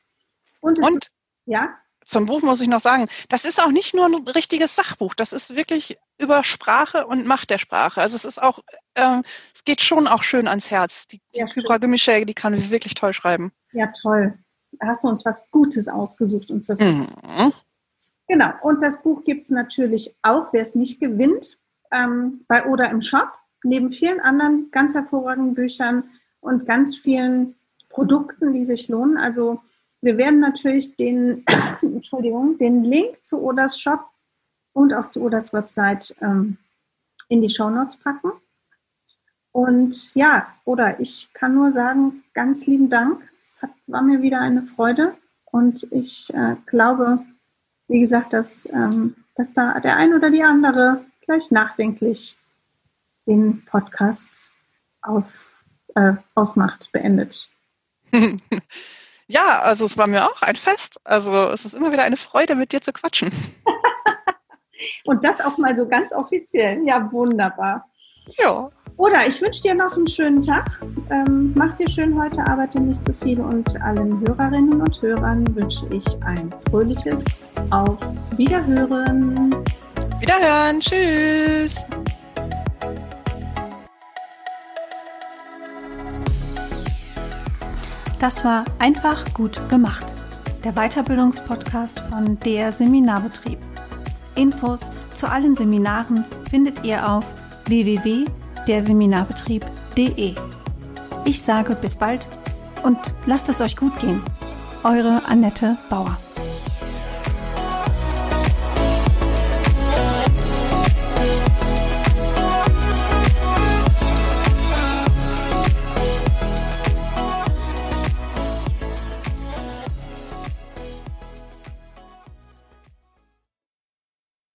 Und, Und ja? Zum Buch muss ich noch sagen, das ist auch nicht nur ein richtiges Sachbuch, das ist wirklich über Sprache und Macht der Sprache. Also es ist auch, äh, es geht schon auch schön ans Herz. Die, die ja, Kybra Gemischel, die kann wirklich toll schreiben. Ja, toll. Da hast du uns was Gutes ausgesucht und zur mhm. Genau, und das Buch gibt es natürlich auch, wer es nicht gewinnt, ähm, bei Oder im Shop, neben vielen anderen ganz hervorragenden Büchern und ganz vielen Produkten, die sich lohnen. Also wir werden natürlich den, [coughs] Entschuldigung, den Link zu Odas Shop und auch zu Odas Website ähm, in die Show Notes packen. Und ja, oder ich kann nur sagen, ganz lieben Dank. Es hat, war mir wieder eine Freude und ich äh, glaube, wie gesagt, dass, ähm, dass da der ein oder die andere gleich nachdenklich den Podcast auf, äh, ausmacht, beendet. [laughs] Ja, also es war mir auch ein Fest. Also es ist immer wieder eine Freude, mit dir zu quatschen. [laughs] Und das auch mal so ganz offiziell. Ja, wunderbar. Ja. Oder ich wünsche dir noch einen schönen Tag. Ähm, mach's dir schön heute, arbeite nicht zu viel und allen Hörerinnen und Hörern wünsche ich ein fröhliches Auf Wiederhören. Wiederhören. Tschüss. Das war einfach gut gemacht. Der Weiterbildungspodcast von der Seminarbetrieb. Infos zu allen Seminaren findet ihr auf www derseminarbetrieb.de. Ich sage bis bald und lasst es euch gut gehen. Eure Annette Bauer.